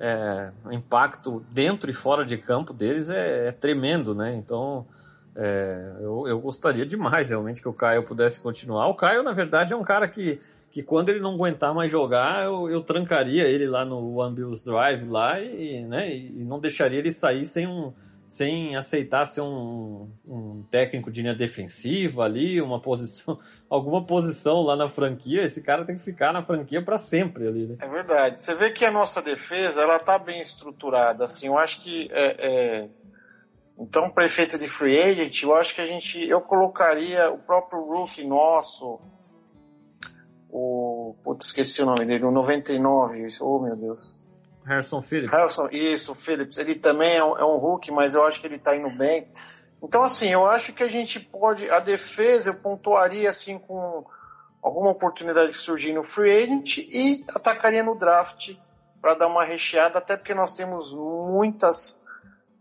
é, o impacto dentro e fora de campo deles é, é tremendo, né? Então é, eu, eu gostaria demais realmente que o Caio pudesse continuar. O Caio, na verdade, é um cara que que quando ele não aguentar mais jogar, eu, eu trancaria ele lá no One Bills Drive lá e, né, e não deixaria ele sair sem um sem aceitar ser um, um técnico de linha defensiva ali, uma posição, alguma posição lá na franquia, esse cara tem que ficar na franquia para sempre ali, né? É verdade. Você vê que a nossa defesa, ela tá bem estruturada, assim, eu acho que é, é... então prefeito de free agent, eu acho que a gente, eu colocaria o próprio rookie nosso, o. Putz, esqueci o nome dele, o 99. Oh, meu Deus. Harrison Phillips. Harrison, isso, Phillips. Ele também é um, é um Hulk, mas eu acho que ele tá indo bem. Então, assim, eu acho que a gente pode. A defesa eu pontuaria assim com alguma oportunidade que surgir no free agent e atacaria no draft para dar uma recheada, até porque nós temos muitas.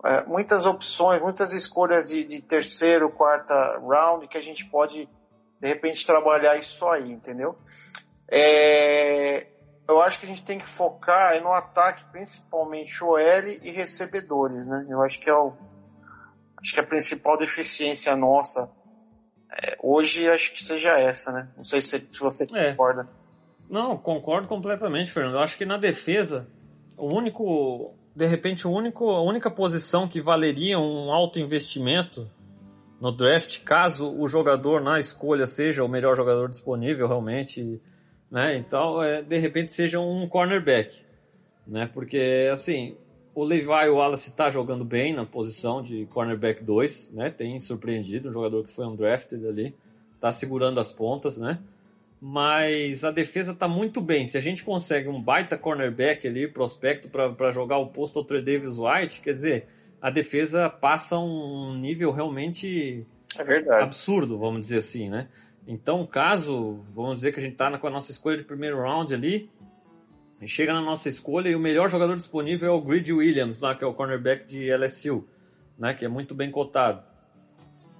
É, muitas opções, muitas escolhas de, de terceiro, quarta round que a gente pode de repente trabalhar isso aí, entendeu? É, eu acho que a gente tem que focar no ataque, principalmente OL e recebedores, né? Eu acho que é o, acho que a principal deficiência nossa é, hoje acho que seja essa, né? Não sei se, se você é. concorda. Não, concordo completamente, Fernando. Eu acho que na defesa, o único, de repente, o único, a única posição que valeria um alto investimento no draft, caso o jogador na escolha seja o melhor jogador disponível realmente, né? Então, é, de repente seja um cornerback, né? Porque assim, o Levi Wallace está jogando bem na posição de cornerback 2, né? Tem surpreendido, um jogador que foi um drafted ali, está segurando as pontas, né? Mas a defesa está muito bem. Se a gente consegue um baita cornerback ali, prospecto para jogar o posto ao Davis White, quer dizer, a defesa passa um nível realmente é absurdo, vamos dizer assim, né? Então, caso, vamos dizer que a gente está com a nossa escolha de primeiro round ali, chega na nossa escolha e o melhor jogador disponível é o Grid Williams, lá, que é o cornerback de LSU, né, que é muito bem cotado.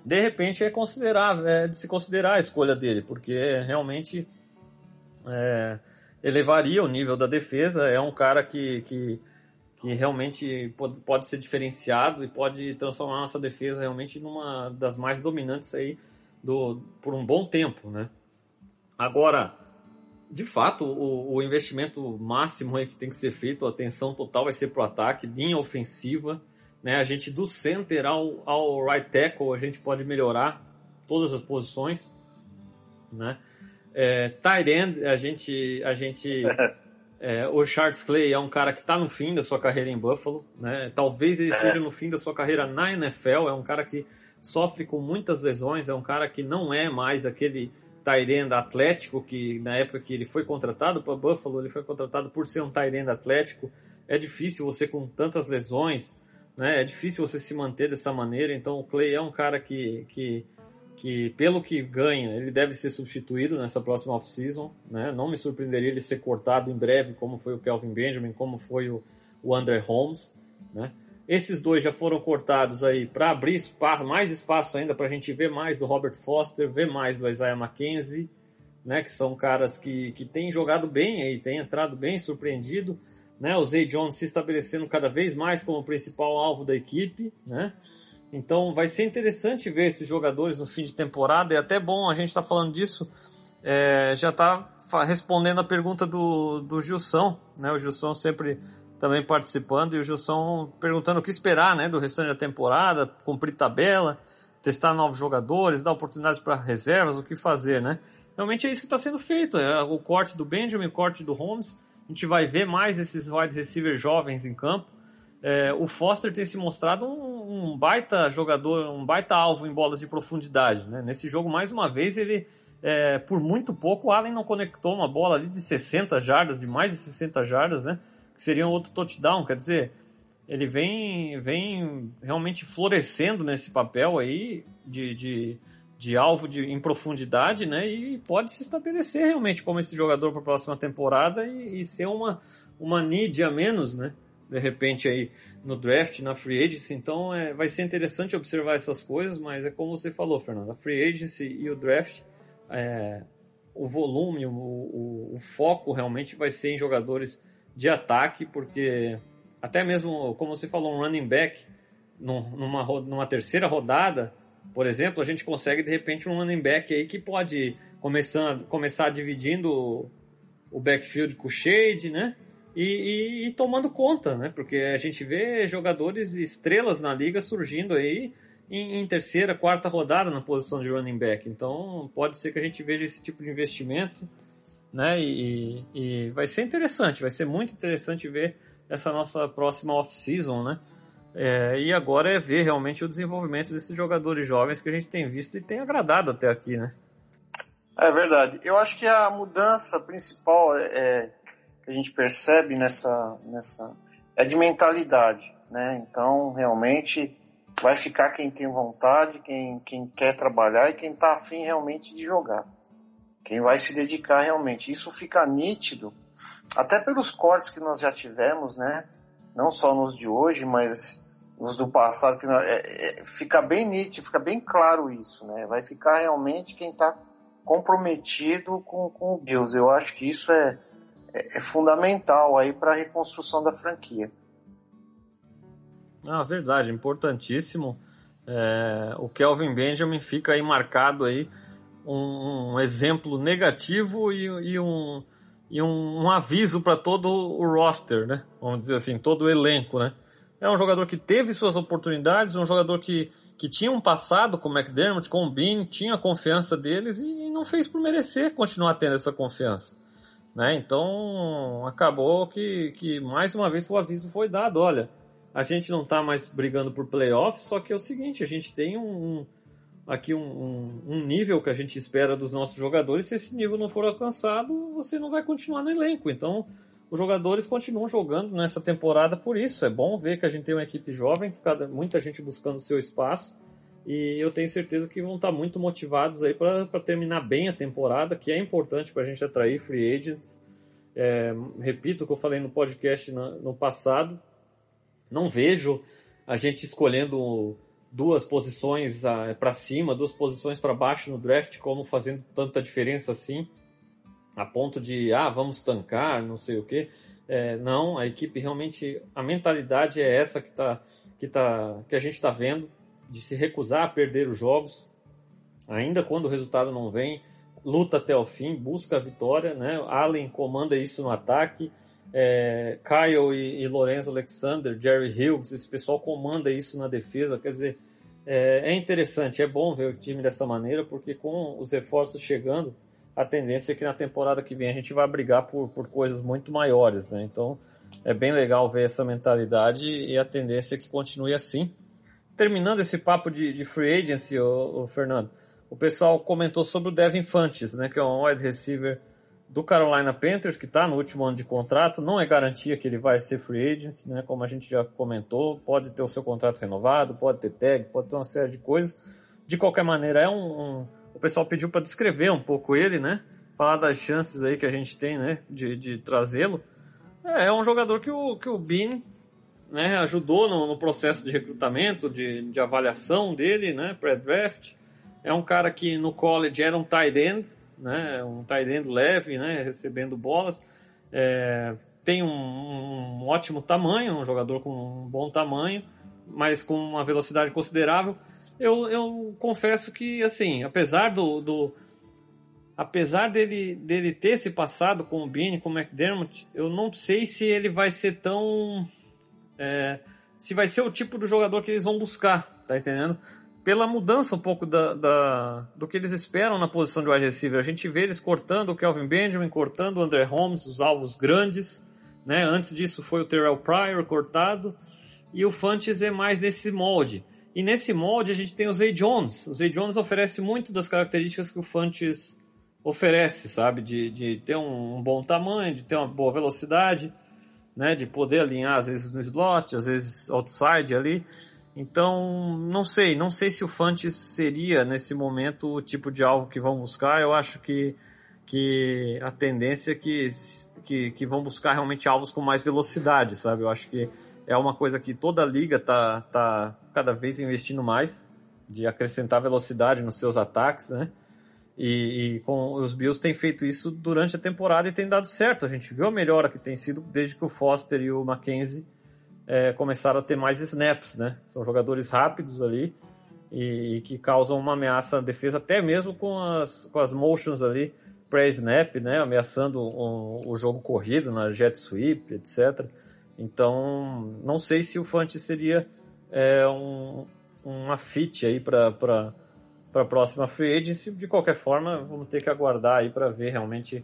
De repente é considerável, é de se considerar a escolha dele, porque realmente é, elevaria o nível da defesa. É um cara que, que, que realmente pode, pode ser diferenciado e pode transformar a nossa defesa realmente numa das mais dominantes aí do, por um bom tempo, né? Agora, de fato, o, o investimento máximo que tem que ser feito, a atenção total vai ser para o ataque, linha ofensiva, né? A gente do center ao, ao right tackle a gente pode melhorar todas as posições, né? É, tight end, a gente, a gente é, o Charles Clay é um cara que está no fim da sua carreira em Buffalo, né? Talvez ele esteja no fim da sua carreira na NFL, é um cara que sofre com muitas lesões, é um cara que não é mais aquele Tyrande atlético que na época que ele foi contratado para Buffalo, ele foi contratado por ser um Tyrande atlético. É difícil você com tantas lesões, né? É difícil você se manter dessa maneira. Então o Clay é um cara que, que, que pelo que ganha, ele deve ser substituído nessa próxima off-season, né? Não me surpreenderia ele ser cortado em breve, como foi o Kelvin Benjamin, como foi o, o André Holmes, né? Esses dois já foram cortados aí para abrir mais espaço ainda para a gente ver mais do Robert Foster, ver mais do Isaiah McKenzie, né, que são caras que, que têm jogado bem aí, têm entrado bem, surpreendido, né, o Zay Jones se estabelecendo cada vez mais como o principal alvo da equipe, né, então vai ser interessante ver esses jogadores no fim de temporada, é até bom a gente estar tá falando disso, é, já está respondendo a pergunta do, do Gilson, né, o Gilson sempre também participando e o Gilson perguntando o que esperar né, do restante da temporada, cumprir tabela, testar novos jogadores, dar oportunidades para reservas, o que fazer, né? Realmente é isso que está sendo feito, é o corte do Benjamin, o corte do Holmes, a gente vai ver mais esses wide receivers jovens em campo. É, o Foster tem se mostrado um, um, baita jogador, um baita alvo em bolas de profundidade. Né? Nesse jogo, mais uma vez, ele, é, por muito pouco, o Allen não conectou uma bola ali de 60 jardas, de mais de 60 jardas, né? Que seria um outro touchdown, quer dizer, ele vem, vem realmente florescendo nesse papel aí de, de, de alvo de, em profundidade, né? E pode se estabelecer realmente como esse jogador para a próxima temporada e, e, ser uma, uma need a menos, né? De repente aí no draft, na free agency. Então é, vai ser interessante observar essas coisas, mas é como você falou, Fernando, a free agency e o draft, é, o volume, o, o, o foco realmente vai ser em jogadores de porque até mesmo, como você falou, um running back numa, numa terceira rodada, por exemplo, a gente consegue de repente um running back aí que pode começar, começar dividindo o backfield com o shade, né? E, e, e, tomando conta, né? Porque a gente vê jogadores estrelas na liga surgindo aí em, em, terceira, quarta rodada na posição de running back. Então pode ser que a gente veja esse tipo de investimento né? E, e vai ser interessante, vai ser muito interessante ver essa nossa próxima off-season, né? É, e agora é ver realmente o desenvolvimento desses jogadores jovens que a gente tem visto e tem agradado até aqui, né? É verdade. Eu acho que a mudança principal é, é, que a gente percebe nessa, nessa é de mentalidade, né? Então, realmente vai ficar quem tem vontade, quem, quem quer trabalhar e quem está afim realmente de jogar quem vai se dedicar realmente. Isso fica nítido, até pelos cortes que nós já tivemos, né? Não só nos de hoje, mas nos do passado, que é, é, fica bem nítido, fica bem claro isso, né? Vai ficar realmente quem está comprometido com, com o Bills. Eu acho que isso é, é, é fundamental aí para a reconstrução da franquia. Ah, verdade, importantíssimo. É, o Kelvin Benjamin fica aí marcado aí um, um exemplo negativo e, e um, e um, um aviso para todo o roster, né? Vamos dizer assim, todo o elenco, né? É um jogador que teve suas oportunidades, um jogador que, que tinha um passado com o McDermott, com o Bean, tinha a confiança deles e, e não fez por merecer continuar tendo essa confiança. Né? Então acabou que, que mais uma vez o aviso foi dado, olha, a gente não está mais brigando por playoffs, só que é o seguinte, a gente tem um, aqui um, um, um, nível que a gente espera dos nossos jogadores. Se esse nível não for alcançado, você não vai continuar no elenco. Então, os jogadores continuam jogando nessa temporada por isso. É bom ver que a gente tem uma equipe jovem, cada, muita gente buscando seu espaço. E eu tenho certeza que vão estar muito motivados aí para terminar bem a temporada, que é importante para a gente atrair free agents. É, repito o que eu falei no podcast no, no passado. Não vejo a gente escolhendo duas posições ah, para cima, duas posições para baixo no draft, como fazendo tanta diferença assim, a ponto de, ah, vamos tancar, não sei o que. É, não, a equipe realmente, a mentalidade é essa que, tá, que, tá, que a gente está vendo de se recusar a perder os jogos, ainda quando o resultado não vem, luta até o fim, busca a vitória, né? Allen comanda isso no ataque, é, Kyle e, e Lorenzo Alexander, Jerry Hughes, esse pessoal comanda isso na defesa, quer dizer, é, é interessante, é bom ver o time dessa maneira, porque com os reforços chegando, a tendência é que na temporada que vem a gente vai brigar por, por coisas muito maiores, né? Então é bem legal ver essa mentalidade e a tendência é que continue assim. Terminando esse papo de, de free agency, o, Fernando, o pessoal comentou sobre o Devin Fantes, né, que é um wide receiver do Carolina Panthers, que está no último ano de contrato, não é garantia que ele vai ser free agent, né, como a gente já comentou, pode ter o seu contrato renovado, pode ter tag, pode ter uma série de coisas. De qualquer maneira, é um, um o pessoal pediu para descrever um pouco ele, né, falar das chances aí que a gente tem, né, de, de trazê-lo. É, é um jogador que o, que o Bean né, ajudou no, no, processo de recrutamento, de, de avaliação dele, né, pré-draft. É um cara que no college era um tight end, né, um tight leve, né, recebendo bolas. É, tem um, um, ótimo tamanho, um jogador com um bom tamanho, mas com uma velocidade considerável. Eu, eu confesso que, assim, apesar do, do apesar dele, dele ter se passado com o Bean, com o McDermott, eu não sei se ele vai ser tão é, se vai ser o tipo do jogador que eles vão buscar, tá entendendo? Pela mudança um pouco da, da, do que eles esperam na posição de wide receiver. A gente vê eles cortando o Kelvin Benjamin, cortando o André Holmes, os alvos grandes. Né? Antes disso foi o Terrell Pryor cortado. E o Fantes é mais nesse molde. E nesse molde a gente tem o Zay Jones. O Zay Jones oferece muito das características que o Fantes oferece, sabe? De, de ter um, um bom tamanho, de ter uma boa velocidade né, de poder alinhar às vezes no slot, às vezes outside ali. Então, não sei, não sei se o Fantes seria nesse momento o tipo de alvo que vão buscar. Eu acho que, que a tendência é que, que, que vão buscar realmente alvos com mais velocidade, sabe? Eu acho que é uma coisa que toda a liga tá, tá cada vez investindo mais, de acrescentar velocidade nos seus ataques, né? E, e, com os Bills têm feito isso durante a temporada e tem dado certo. A gente viu a melhora que tem sido desde que o Foster e o Mackenzie é, começaram a ter mais snaps, né? São jogadores rápidos ali e, e, que causam uma ameaça à defesa, até mesmo com as, com as motions ali pré-snap, né? Ameaçando o, o jogo corrido na jet sweep, etc. Então, não sei se o Fante seria é, um, uma fit aí para para a próxima free agency. De qualquer forma, vamos ter que aguardar aí para ver realmente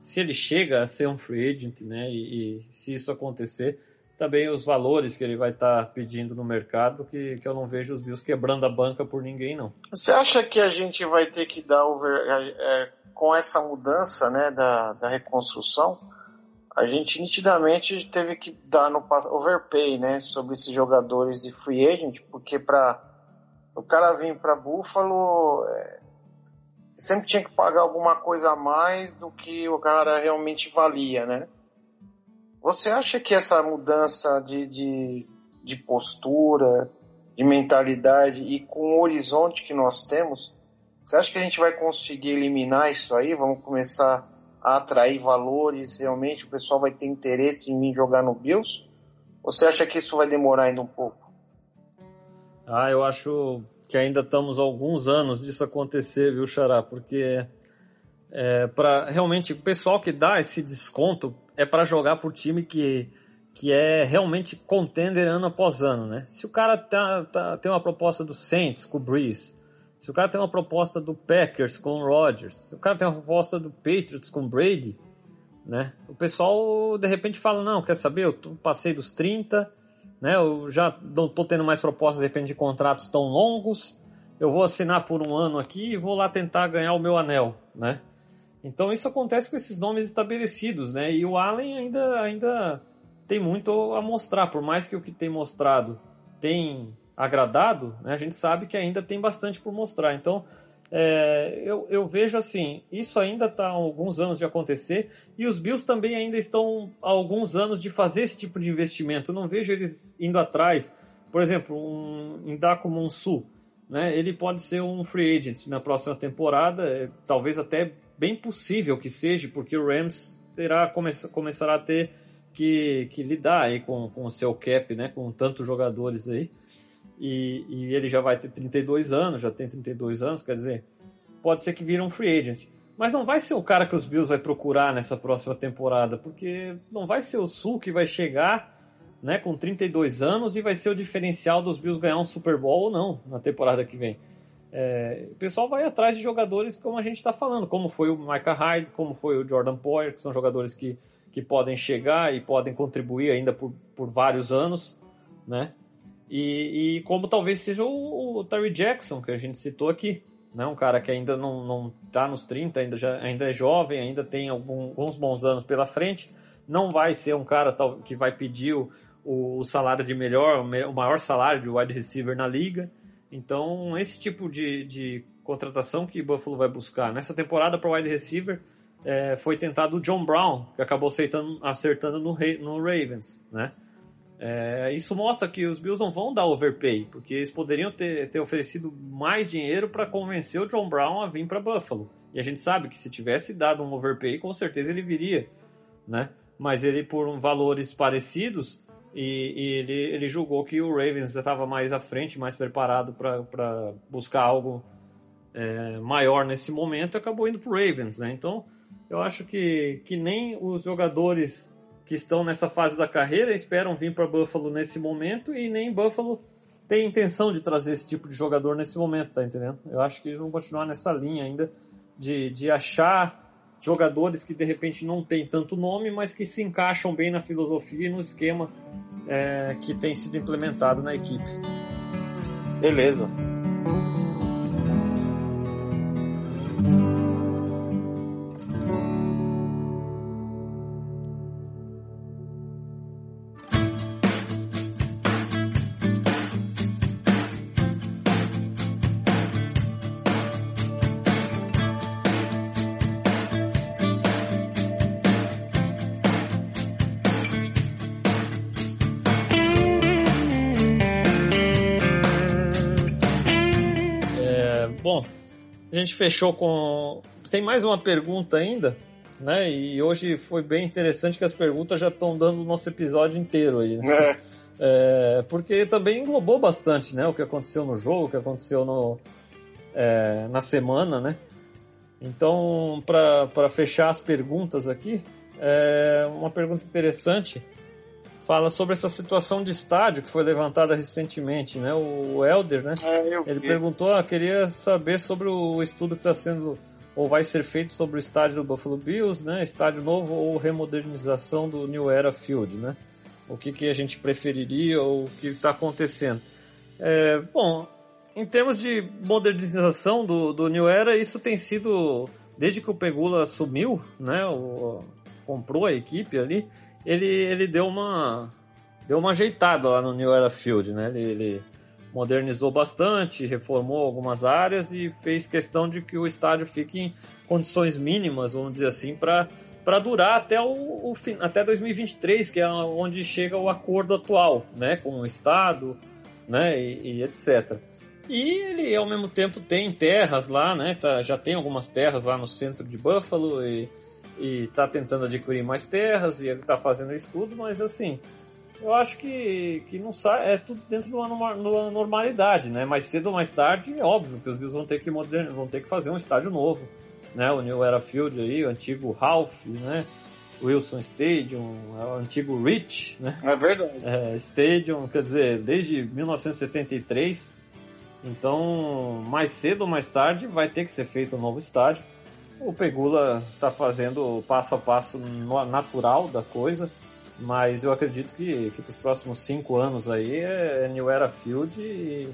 se ele chega a ser um free agent, né? E, e se isso acontecer, também os valores que ele vai estar tá pedindo no mercado, que, que eu não vejo os Bills quebrando a banca por ninguém, não. Você acha que a gente vai ter que dar over, é, com essa mudança, né, da, da reconstrução? A gente nitidamente teve que dar no overpay, né, sobre esses jogadores de free agent, porque para o cara vir para Buffalo, é, sempre tinha que pagar alguma coisa a mais do que o cara realmente valia, né? Você acha que essa mudança de, de, de postura, de mentalidade e com o horizonte que nós temos, você acha que a gente vai conseguir eliminar isso aí? Vamos começar a atrair valores, realmente o pessoal vai ter interesse em vir jogar no Bills? Ou você acha que isso vai demorar ainda um pouco? Ah, eu acho que ainda estamos alguns anos disso acontecer, viu, Xará? Porque é, para realmente o pessoal que dá esse desconto é para jogar por time que, que é realmente contender ano após ano, né? Se o cara tá, tá, tem uma proposta do Saints com o Breeze, se o cara tem uma proposta do Packers com o Rodgers, se o cara tem uma proposta do Patriots com o Brady, né? O pessoal de repente fala, não, quer saber, eu passei dos 30, né? Eu já não estou tendo mais propostas de repente de contratos tão longos. Eu vou assinar por um ano aqui e vou lá tentar ganhar o meu anel, né? Então isso acontece com esses nomes estabelecidos, né? E o Allen ainda, ainda tem muito a mostrar, por mais que o que tem mostrado tem agradado, né, a gente sabe que ainda tem bastante por mostrar. Então, é, eu, eu, vejo assim, isso ainda está há alguns anos de acontecer e os Bills também ainda estão há alguns anos de fazer esse tipo de investimento. Eu não vejo eles indo atrás. Por exemplo, um Indaco Monsu, né? Ele pode ser um free agent na próxima temporada, é, talvez até bem possível que seja, porque o Rams terá come, começará a ter que, que lidar aí com, com o seu cap, né? Com tantos jogadores aí e, e, ele já vai ter 32 anos, já tem 32 anos, quer dizer, pode ser que vire um free agent. Mas não vai ser o cara que os Bills vai procurar nessa próxima temporada, porque não vai ser o Sul que vai chegar né, com 32 anos e vai ser o diferencial dos Bills ganhar um Super Bowl ou não na temporada que vem. É, o pessoal vai atrás de jogadores como a gente está falando, como foi o Micah Hyde, como foi o Jordan Poyer, que são jogadores que, que podem chegar e podem contribuir ainda por, por vários anos, né? E, e como talvez seja o, o Terry Jackson, que a gente citou aqui. Né? Um cara que ainda não, não tá nos 30, ainda, já, ainda é jovem, ainda tem algum, alguns bons anos pela frente. Não vai ser um cara que vai pedir o, o salário de melhor, o maior salário de wide receiver na liga. Então, esse tipo de, de contratação que Buffalo vai buscar. Nessa temporada para wide receiver é, foi tentado o John Brown, que acabou acertando, acertando no, no Ravens, né? É, isso mostra que os Bills não vão dar overpay, porque eles poderiam ter, ter oferecido mais dinheiro para convencer o John Brown a vir para Buffalo. E a gente sabe que se tivesse dado um overpay, com certeza ele viria, né? Mas ele, por valores parecidos, e, e ele, ele julgou que o Ravens estava mais à frente, mais preparado para buscar algo é, maior nesse momento, acabou indo para o Ravens, né? Então, eu acho que, que nem os jogadores que estão nessa fase da carreira esperam vir para Buffalo nesse momento e nem Buffalo tem intenção de trazer esse tipo de jogador nesse momento, tá entendendo? Eu acho que eles vão continuar nessa linha ainda de, de achar jogadores que de repente não tem tanto nome, mas que se encaixam bem na filosofia e no esquema é, que tem sido implementado na equipe. Beleza. Gente fechou com. Tem mais uma pergunta ainda, né? E hoje foi bem interessante que as perguntas já estão dando o nosso episódio inteiro aí. Né? É. É, porque também englobou bastante, né? O que aconteceu no jogo, o que aconteceu no, é, na semana, né? Então, para fechar as perguntas aqui, é uma pergunta interessante fala sobre essa situação de estádio que foi levantada recentemente, né? O Elder, né? É, Ele perguntou, ah, queria saber sobre o estudo que está sendo ou vai ser feito sobre o estádio do Buffalo Bills, né? Estádio novo ou remodernização do New Era Field, né? O que, que a gente preferiria ou o que está acontecendo? É, bom, em termos de modernização do, do New Era, isso tem sido desde que o Pegula assumiu, né? O, comprou a equipe ali ele, ele deu uma deu uma ajeitada lá no New Era Field, né? Ele, ele, modernizou bastante, reformou algumas áreas e fez questão de que o estádio fique em condições mínimas, vamos dizer assim, para para durar até o, o até 2023, que é onde chega o acordo atual, né, com o estado, né, e, e etc. E ele ao mesmo tempo tem terras lá, né, tá, já tem algumas terras lá no centro de Buffalo e e está tentando adquirir mais terras e está fazendo estudo, mas assim, eu acho que, que não sai, é tudo dentro de uma, uma normalidade, né? Mais cedo ou mais tarde, é óbvio que os Bills vão ter que modern, vão ter que fazer um estádio novo, né? O New Era Field aí, o antigo Ralph, né? Wilson Stadium, é o antigo Rich, né? É verdade. É, Stadium, quer dizer, desde 1973. Então, mais cedo ou mais tarde vai ter que ser feito um novo estádio o Pegula está fazendo o passo a passo natural da coisa, mas eu acredito que, que os próximos cinco anos aí é New Era Field e,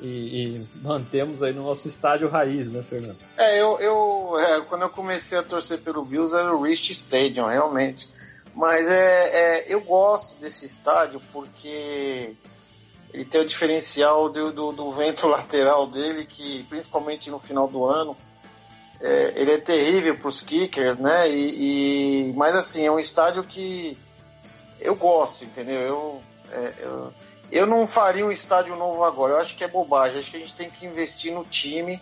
e, e, mantemos aí no nosso estádio raiz, né, Fernando? É, eu, eu é, quando eu comecei a torcer pelo Bills era o Rich Stadium, realmente. Mas é, é, eu gosto desse estádio porque ele tem o diferencial do, do, do vento lateral dele, que principalmente no final do ano, é, ele é terrível para os kickers, né? E, e, mas assim, é um estádio que eu gosto, entendeu? Eu, é, eu, eu não faria um estádio novo agora, eu acho que é bobagem, acho que a gente tem que investir no time,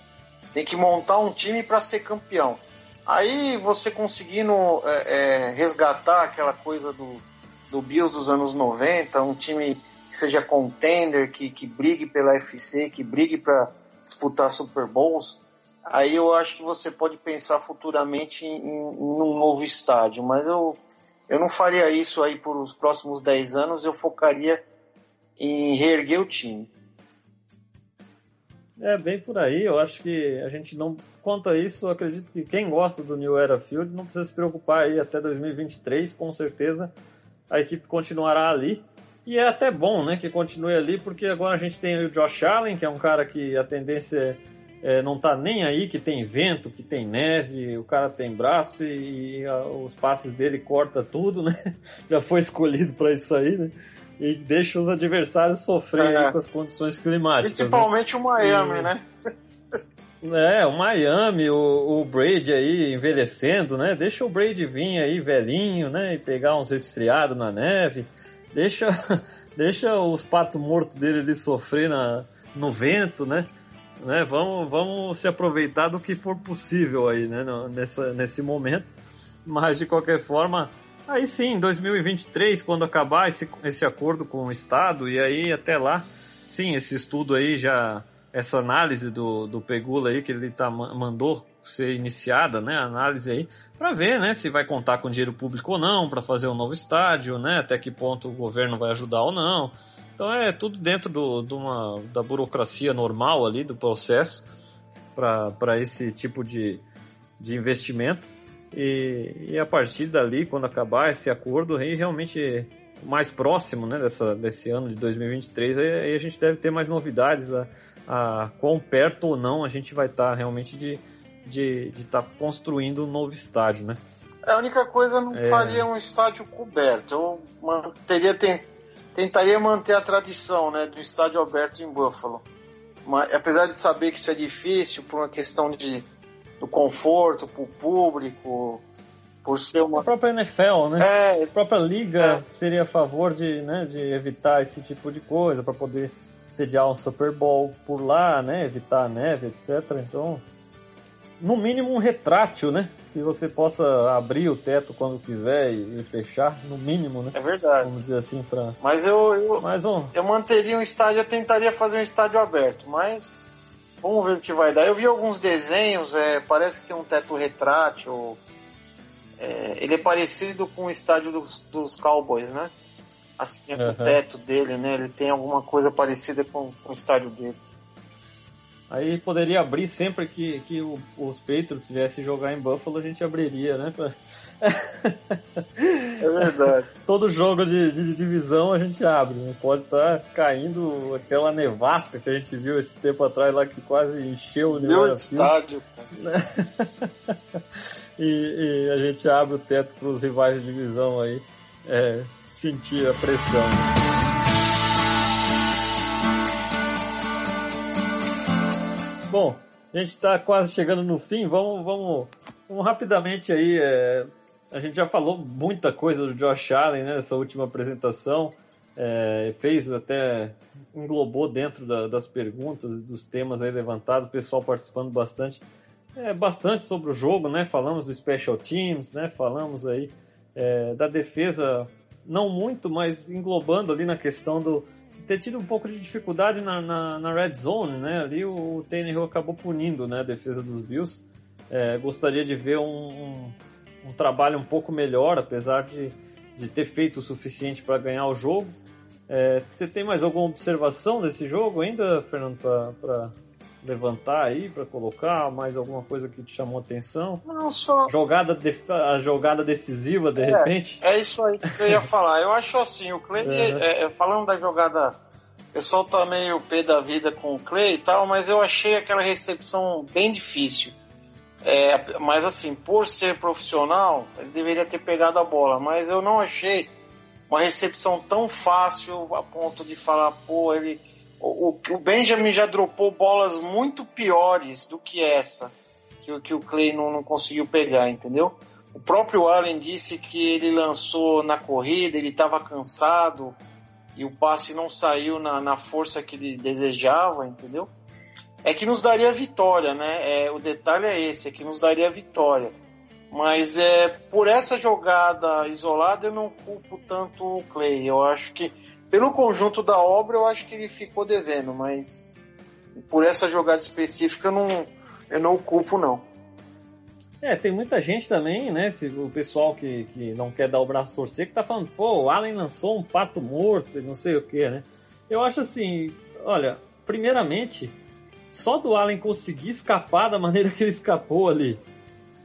tem que montar um time para ser campeão. Aí você conseguindo é, é, resgatar aquela coisa do, do Bills dos anos 90, um time que seja contender, que, que brigue pela FC, que brigue para disputar Super Bowls, aí eu acho que você pode pensar futuramente em, em, um novo estádio, mas eu, eu não faria isso aí por os próximos 10 anos, eu focaria em reerguer o time. É bem por aí, eu acho que a gente não quanto a isso, eu acredito que quem gosta do New Era Field não precisa se preocupar aí até 2023, com certeza a equipe continuará ali. E é até bom, né, que continue ali, porque agora a gente tem o Josh Allen, que é um cara que a tendência é, não tá nem aí, que tem vento, que tem neve, o cara tem braço e, e a, os passes dele corta tudo, né? Já foi escolhido para isso aí, né? E deixa os adversários sofrer é. com as condições climáticas. Né? Principalmente né? o Miami, e... né? É, o Miami, o, o Brady aí envelhecendo, né? Deixa o Brady vir aí velhinho, né? E pegar uns resfriados na neve. Deixa, deixa os patos mortos dele ali sofrer na, no vento, né? Né? Vamos, vamos se aproveitar do que for possível aí, né? Nessa, nesse momento. Mas de qualquer forma, aí sim, 2023, quando acabar esse, esse acordo com o Estado, e aí até lá, sim, esse estudo aí já essa análise do, do Pegula aí que ele tá, mandou ser iniciada, né, a análise aí, para ver, né, se vai contar com dinheiro público ou não para fazer um novo estádio, né, até que ponto o governo vai ajudar ou não. Então é tudo dentro do, do uma, da burocracia normal ali do processo para esse tipo de, de investimento. E, e a partir dali, quando acabar esse acordo, aí realmente mais próximo né, dessa, desse ano de 2023, aí, a gente deve ter mais novidades a, a quão perto ou não a gente vai estar tá realmente de de estar tá construindo um novo estádio, né? A única coisa não é... faria um estádio coberto. Eu manteria, tentaria manter a tradição, né, do estádio aberto em Buffalo. Mas, apesar de saber que isso é difícil por uma questão de do conforto para o público, por ser uma. A própria NFL, né? É, a própria liga é. seria a favor de, né, de evitar esse tipo de coisa para poder sediar um Super Bowl por lá, né? Evitar a neve, etc. Então, no mínimo um retrátil, né? Que você possa abrir o teto quando quiser e, fechar, no mínimo, né? É verdade. Vamos dizer assim para. Mas eu eu, mas, um... eu manteria um estádio, eu tentaria fazer um estádio aberto, mas vamos ver o que vai dar. Eu vi alguns desenhos, é, parece que tem um teto retrátil. É, ele é parecido com o estádio dos, dos Cowboys, né? assim, uhum. o teto dele, né? Ele tem alguma coisa parecida com, com o estádio deles. Aí poderia abrir sempre que, que o, os Patriots viessem jogar em Buffalo, a gente abriria, né? É verdade. Todo jogo de, de, de, divisão a gente abre, né? Pode estar tá caindo aquela nevasca que a gente viu esse tempo atrás lá que quase encheu o Meu estádio. e, e, a gente abre o teto para os rivais de divisão aí. É, sentir a pressão. Bom, a gente está quase chegando no fim. Vamos, vamos, vamos rapidamente aí. É, a gente já falou muita coisa do Josh Allen né, nessa última apresentação. É, fez até englobou dentro da, das perguntas dos temas aí levantados, o pessoal participando bastante. É, bastante sobre o jogo, né? Falamos do Special Teams, né? Falamos aí é, da defesa não muito, mas englobando ali na questão do ter tido um pouco de dificuldade na, na, na red zone, né? Ali o, o Tannehill acabou punindo né, a defesa dos Bills. É, gostaria de ver um, um, um, trabalho um pouco melhor, apesar de, de ter feito o suficiente para ganhar o jogo. É, você tem mais alguma observação desse jogo ainda, Fernando, para levantar aí para colocar? Mais alguma coisa que te chamou atenção? Não, só. Jogada de... A jogada decisiva, de é, repente? É isso aí que eu ia falar. Eu acho assim, o Clay, é, é, falando da jogada. O pessoal tá meio pé da vida com o Clay e tal, mas eu achei aquela recepção bem difícil. É, mas assim, por ser profissional, ele deveria ter pegado a bola, mas eu não achei uma recepção tão fácil a ponto de falar, pô, ele. O, o Benjamin já dropou bolas muito piores do que essa, que, que o Clay não, não conseguiu pegar, entendeu? O próprio Allen disse que ele lançou na corrida, ele estava cansado e o passe não saiu na, na força que ele desejava, entendeu? É que nos daria vitória, né? É, o detalhe é esse, é que nos daria vitória. Mas é, por essa jogada isolada eu não culpo tanto o Clay. Eu acho que, pelo conjunto da obra, eu acho que ele ficou devendo, mas por essa jogada específica eu não, eu não culpo, não. É, tem muita gente também, né? Se, o pessoal que, que não quer dar o braço torcer, que tá falando, pô, o Allen lançou um pato morto e não sei o que, né? Eu acho assim, olha, primeiramente, só do Allen conseguir escapar da maneira que ele escapou ali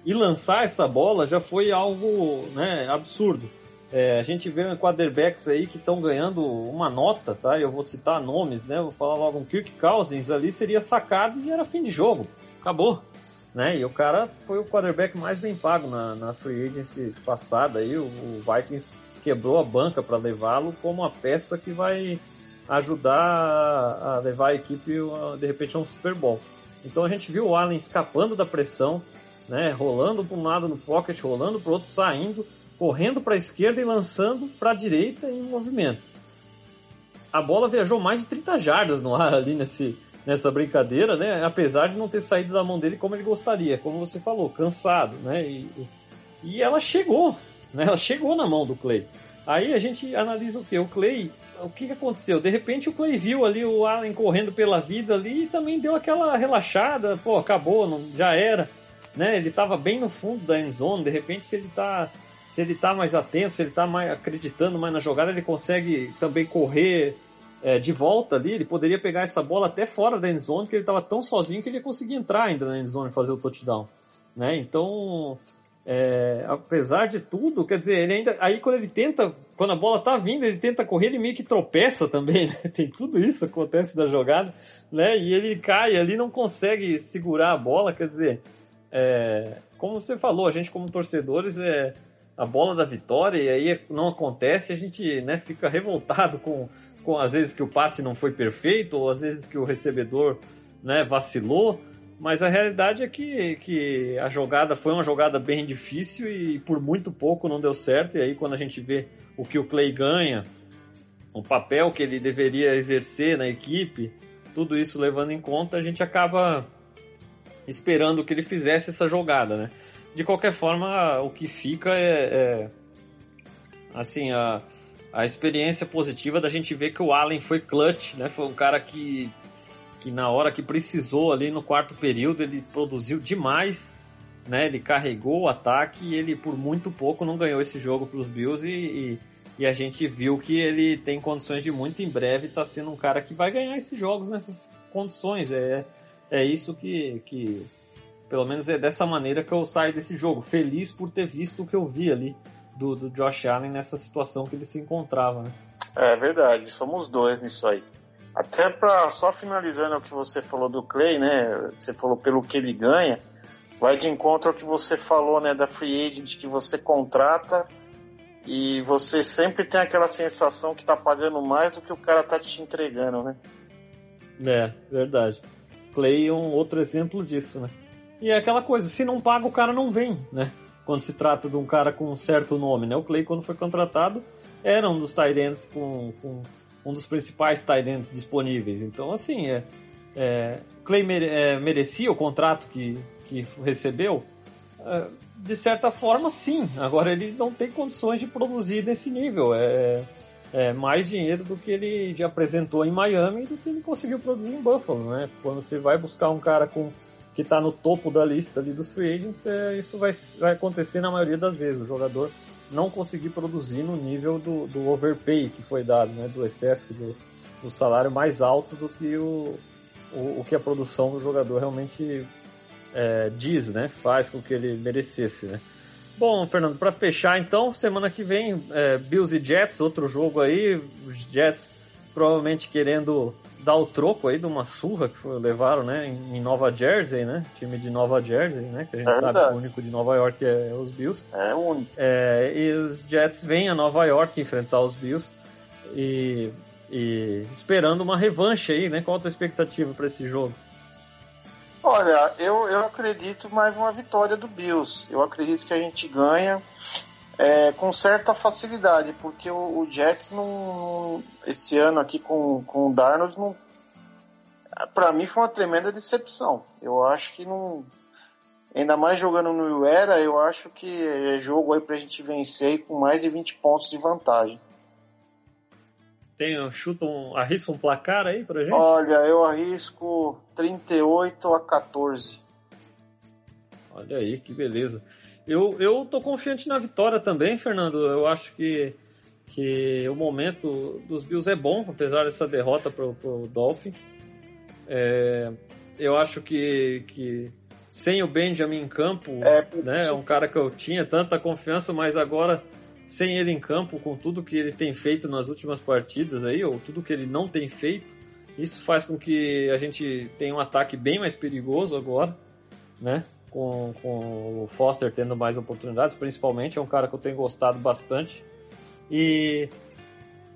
e lançar essa bola já foi algo né, absurdo. É, a gente vê quarterbacks aí que estão ganhando uma nota, tá? Eu vou citar nomes, né? Vou falar logo um Kirk Cousins ali seria sacado e era fim de jogo. Acabou. Né? E o cara foi o quarterback mais bem pago na, na free agency passada aí. O, o Vikings quebrou a banca para levá-lo como uma peça que vai ajudar a levar a equipe de repente a um Super Bowl. Então a gente viu o Allen escapando da pressão, né, rolando para um lado no pocket, rolando para outro, saindo, correndo para a esquerda e lançando para a direita em movimento. A bola viajou mais de 30 jardas no ar ali nesse, nessa brincadeira, né? Apesar de não ter saído da mão dele como ele gostaria, como você falou, cansado, né? E, e ela chegou, né? Ela chegou na mão do Clay. Aí a gente analisa o que? O Clay, o que, aconteceu? De repente o Clay viu ali o Allen correndo pela vida ali e também deu aquela relaxada, pô, acabou, não, já era né? Ele estava bem no fundo da end zone, de repente se ele está se ele tá mais atento, se ele está mais acreditando mais na jogada, ele consegue também correr é, de volta ali, ele poderia pegar essa bola até fora da end zone, que ele estava tão sozinho que ele ia conseguir entrar ainda na end zone e fazer o touchdown, né? Então, é, apesar de tudo, quer dizer, ele ainda, aí quando ele tenta, quando a bola tá vindo, ele tenta correr, ele meio que tropeça também, né? tem tudo isso acontece da jogada, né? E ele cai ali, não consegue segurar a bola, quer dizer, é, como você falou, a gente como torcedores é a bola da vitória e aí não acontece, a gente né, fica revoltado com, com às vezes que o passe não foi perfeito ou às vezes que o recebedor né, vacilou, mas a realidade é que, que a jogada foi uma jogada bem difícil e por muito pouco não deu certo. E aí quando a gente vê o que o Clay ganha, o papel que ele deveria exercer na equipe, tudo isso levando em conta, a gente acaba esperando que ele fizesse essa jogada, né? De qualquer forma, o que fica é, é assim a, a experiência positiva da gente ver que o Allen foi clutch, né? Foi um cara que que na hora que precisou ali no quarto período ele produziu demais, né? Ele carregou o ataque e ele por muito pouco não ganhou esse jogo para os Bills e, e, e, a gente viu que ele tem condições de muito em breve estar tá sendo um cara que vai ganhar esses jogos nessas condições. É, é isso que, que, pelo menos é dessa maneira que eu saio desse jogo. Feliz por ter visto o que eu vi ali do, do Josh Allen nessa situação que ele se encontrava, né? É verdade, somos dois nisso aí. Até para só finalizando o que você falou do Clay, né? Você falou pelo que ele ganha, vai de encontro ao que você falou, né? Da free agent que você contrata e você sempre tem aquela sensação que tá pagando mais do que o cara tá te entregando, né? É, verdade. Clay é um outro exemplo disso, né? E é aquela coisa, se não paga, o cara não vem, né? Quando se trata de um cara com um certo nome, né? O Clay, quando foi contratado, era um dos tight com, com, um dos principais tight disponíveis. Então, assim, é, é Clay mere, é, merecia o contrato que, que recebeu? É, de certa forma, sim. Agora, ele não tem condições de produzir nesse nível. É, é, mais dinheiro do que ele já apresentou em Miami e do que ele conseguiu produzir em Buffalo, né? Quando você vai buscar um cara com que está no topo da lista ali dos free agents, é, isso vai, vai acontecer na maioria das vezes. O jogador não conseguir produzir no nível do, do overpay que foi dado, né? Do excesso do, do salário mais alto do que o, o, o que a produção do jogador realmente é, diz, né? Faz com que ele merecesse, né? Bom, Fernando, para fechar então, semana que vem, é, Bills e Jets, outro jogo aí, os Jets provavelmente querendo dar o troco aí de uma surra que foi, levaram, né, em, Nova Jersey, né? Time de Nova Jersey, né? Que a gente É sabe que o único de Nova York é os Bills. É único. É, e os Jets vêm a Nova York enfrentar os Bills e, e esperando uma revanche aí, né? Qual a tua expectativa para esse jogo? Olha, eu, eu acredito mais uma vitória do Bills. Eu acredito que a gente ganha é, com certa facilidade, porque o, o Jets não, esse ano aqui com, com o Darnold não, para mim foi uma tremenda decepção. Eu acho que não, ainda mais jogando no Era, eu acho que é jogo aí pra gente vencer com mais de 20 pontos de vantagem. Tem, chuta um, arrisca um placar aí pra gente? Olha, eu arrisco 38 a 14. Olha aí, que beleza. Eu, eu tô confiante na vitória também, Fernando. Eu acho que, que o momento dos Bills é bom, apesar dessa derrota pro, pro Dolphins. É, eu acho que, que sem o Benjamin em campo, É, né, é um cara que eu tinha tanta confiança, mas agora sem ele em campo, com tudo que ele tem feito nas últimas partidas aí, ou tudo que ele não tem feito, isso faz com que a gente tenha um ataque bem mais perigoso agora, né? Com, com o Foster tendo mais oportunidades, principalmente, é um cara que eu tenho gostado bastante. E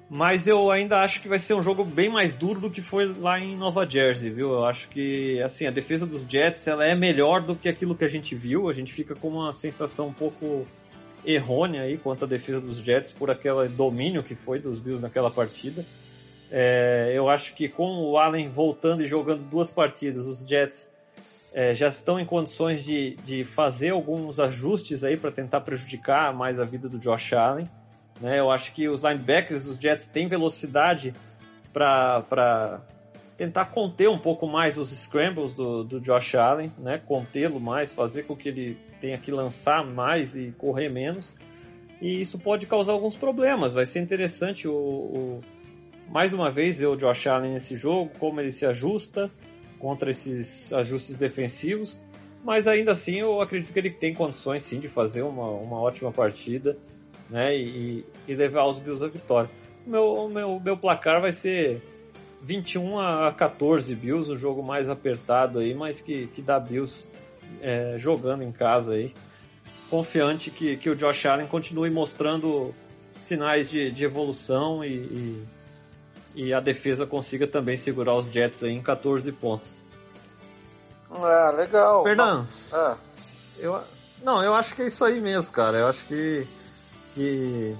mas eu ainda acho que vai ser um jogo bem mais duro do que foi lá em Nova Jersey, viu? Eu acho que assim, a defesa dos Jets, ela é melhor do que aquilo que a gente viu. A gente fica com uma sensação um pouco errônea aí quanto à defesa dos Jets por aquele domínio que foi dos Bills naquela partida. É, eu acho que com o Allen voltando e jogando duas partidas, os Jets é, já estão em condições de, de fazer alguns ajustes aí para tentar prejudicar mais a vida do Josh Allen. Né? Eu acho que os linebackers dos Jets têm velocidade para tentar conter um pouco mais os scrambles do, do Josh Allen, né? contê-lo mais, fazer com que ele tenha que lançar mais e correr menos. E isso pode causar alguns problemas. Vai ser interessante o, o mais uma vez ver o Josh Allen nesse jogo, como ele se ajusta contra esses ajustes defensivos. Mas ainda assim eu acredito que ele tem condições sim de fazer uma, uma ótima partida né, e, e levar os Bills à vitória. O meu, meu, meu placar vai ser 21 a 14 Bills, um jogo mais apertado aí, mas que, que dá Bills é, jogando em casa aí. Confiante que, que o Josh Allen continue mostrando sinais de, de evolução e, e, e a defesa consiga também segurar os Jets aí em 14 pontos. Ah, legal. Fernando, Ah, eu, não, eu acho que é isso aí mesmo, cara. Eu acho que que,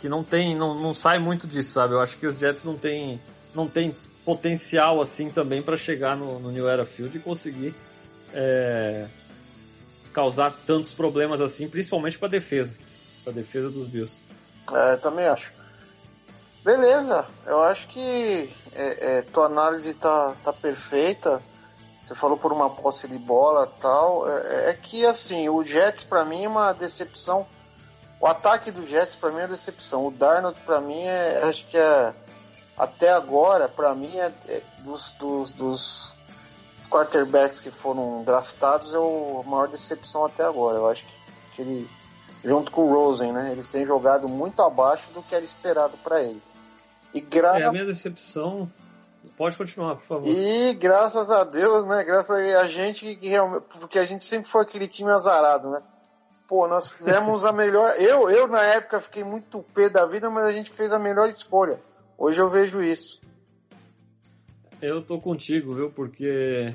que não tem, não, não sai muito disso, sabe? Eu acho que os Jets não tem, não tem potencial assim também para chegar no, no New Era Field e conseguir é, causar tantos problemas assim, principalmente para defesa, para defesa dos Bills. É, também acho. Beleza, eu acho que é, é, tua análise tá, tá perfeita. Você falou por uma posse de bola tal. É, é que assim, o Jets para mim é uma decepção. O ataque do Jets para mim é uma decepção. O Darnold para mim é, acho que é até agora para mim é, é dos, dos, dos quarterbacks que foram draftados é a maior decepção até agora. Eu acho que, que ele junto com o Rosen, né? Eles têm jogado muito abaixo do que era esperado para eles. E, gra É a minha decepção. Pode continuar, por favor. e graças a Deus, né? Graças a gente que realmente, porque a gente sempre foi aquele time azarado, né? Pô, nós fizemos a melhor. Eu, eu na época fiquei muito pé da vida, mas a gente fez a melhor escolha. Hoje eu vejo isso. Eu tô contigo, viu? Porque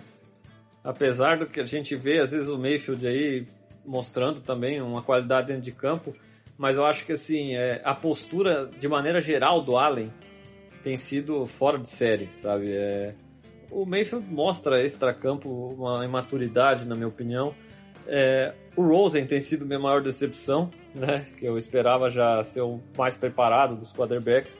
apesar do que a gente vê, às vezes o Mayfield aí mostrando também uma qualidade dentro de campo, mas eu acho que assim, é, a postura de maneira geral do Allen tem sido fora de série, sabe? É, o Mayfield mostra extra-campo uma imaturidade, na minha opinião. É, o Rosen tem sido minha maior decepção, né? Que eu esperava já ser o mais preparado dos quarterbacks.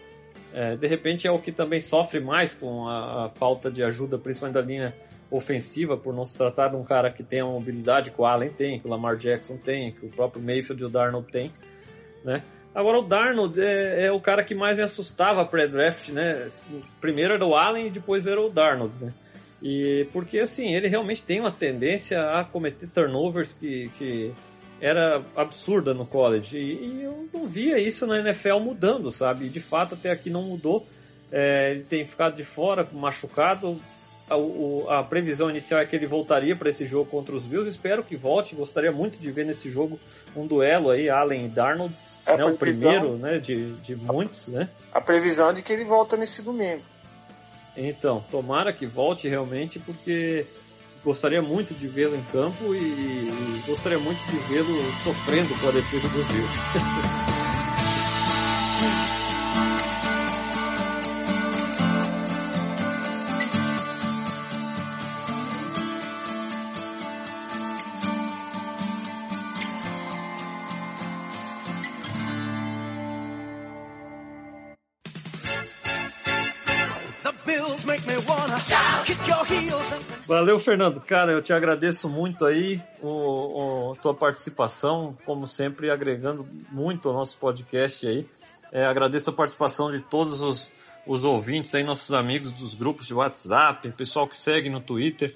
É, de repente é o que também sofre mais com a, a, falta de ajuda, principalmente da linha ofensiva, por não se tratar de um cara que tem a mobilidade que o Allen tem, que o Lamar Jackson tem, que o próprio Mayfield e o Darnold tem, né? Agora o Darnold é, é o cara que mais me assustava pré-draft, né? Primeiro era o Allen e depois era o Darnold, né? E porque assim, ele realmente tem uma tendência a cometer turnovers que, que era absurda no college. E, e, eu não via isso na NFL mudando, sabe? E de fato até aqui não mudou. É, ele tem ficado de fora, machucado. A, o, a previsão inicial é que ele voltaria para esse jogo contra os Bills. Espero que volte. Gostaria muito de ver nesse jogo um duelo aí, Allen e Darnold. É né, o primeiro né, de, de muitos, né? A previsão é de que ele volta nesse domingo. Então, tomara que volte realmente, porque gostaria muito de vê-lo em campo e, e gostaria muito de vê-lo sofrendo com a defesa dos Bills. Valeu, Fernando. Cara, eu te agradeço muito aí o, o tua participação, como sempre, agregando muito ao nosso podcast aí. É, agradeço a participação de todos os, os ouvintes aí, nossos amigos dos grupos de WhatsApp, pessoal que segue no Twitter.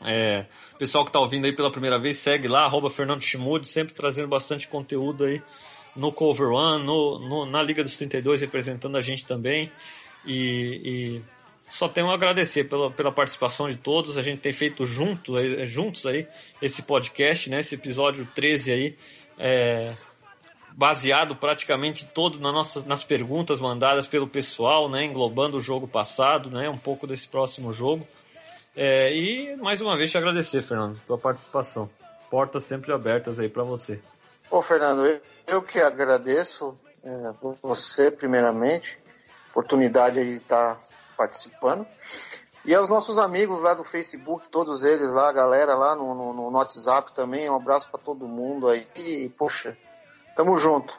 É, pessoal que está ouvindo aí pela primeira vez, segue lá, arroba Fernando Chimude, sempre trazendo bastante conteúdo aí no Cover One, no, no, na Liga dos 32, representando a gente também. E, só tenho a agradecer pela, pela participação de todos. A gente tem feito junto, eh, juntos aí esse podcast, né? Esse episódio 13 aí, é, baseado praticamente todo na nossa, nas perguntas mandadas pelo pessoal, né? Englobando o jogo passado, né? Um pouco desse próximo jogo. É, e mais uma vez te agradecer, Fernando, pela participação. Portas sempre abertas aí para você. Ô, Fernando, eu, que agradeço é, você, primeiramente, oportunidade de estar participando. E aos nossos amigos lá do Facebook, todos eles lá, a galera lá no, no, no WhatsApp também, um abraço para todo mundo aí. E, poxa, tamo junto.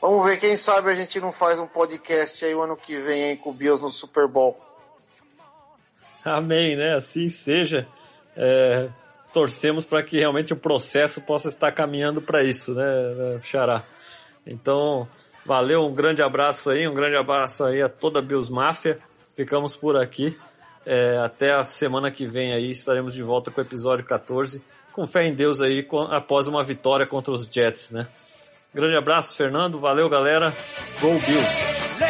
Vamos ver, quem sabe a gente não faz um podcast aí o ano que vem aí com o Bios no Super Bowl. Amém, né? Assim seja. É, torcemos para que realmente o processo possa estar caminhando para isso, né, Xará? Então, valeu, um grande abraço aí, um grande abraço aí a toda a Bios Máfia. Ficamos por aqui. É, até a semana que vem aí estaremos de volta com o episódio 14. Com fé em Deus aí, com, após uma vitória contra os Jets, né? Grande abraço, Fernando. Valeu, galera. Go Bills!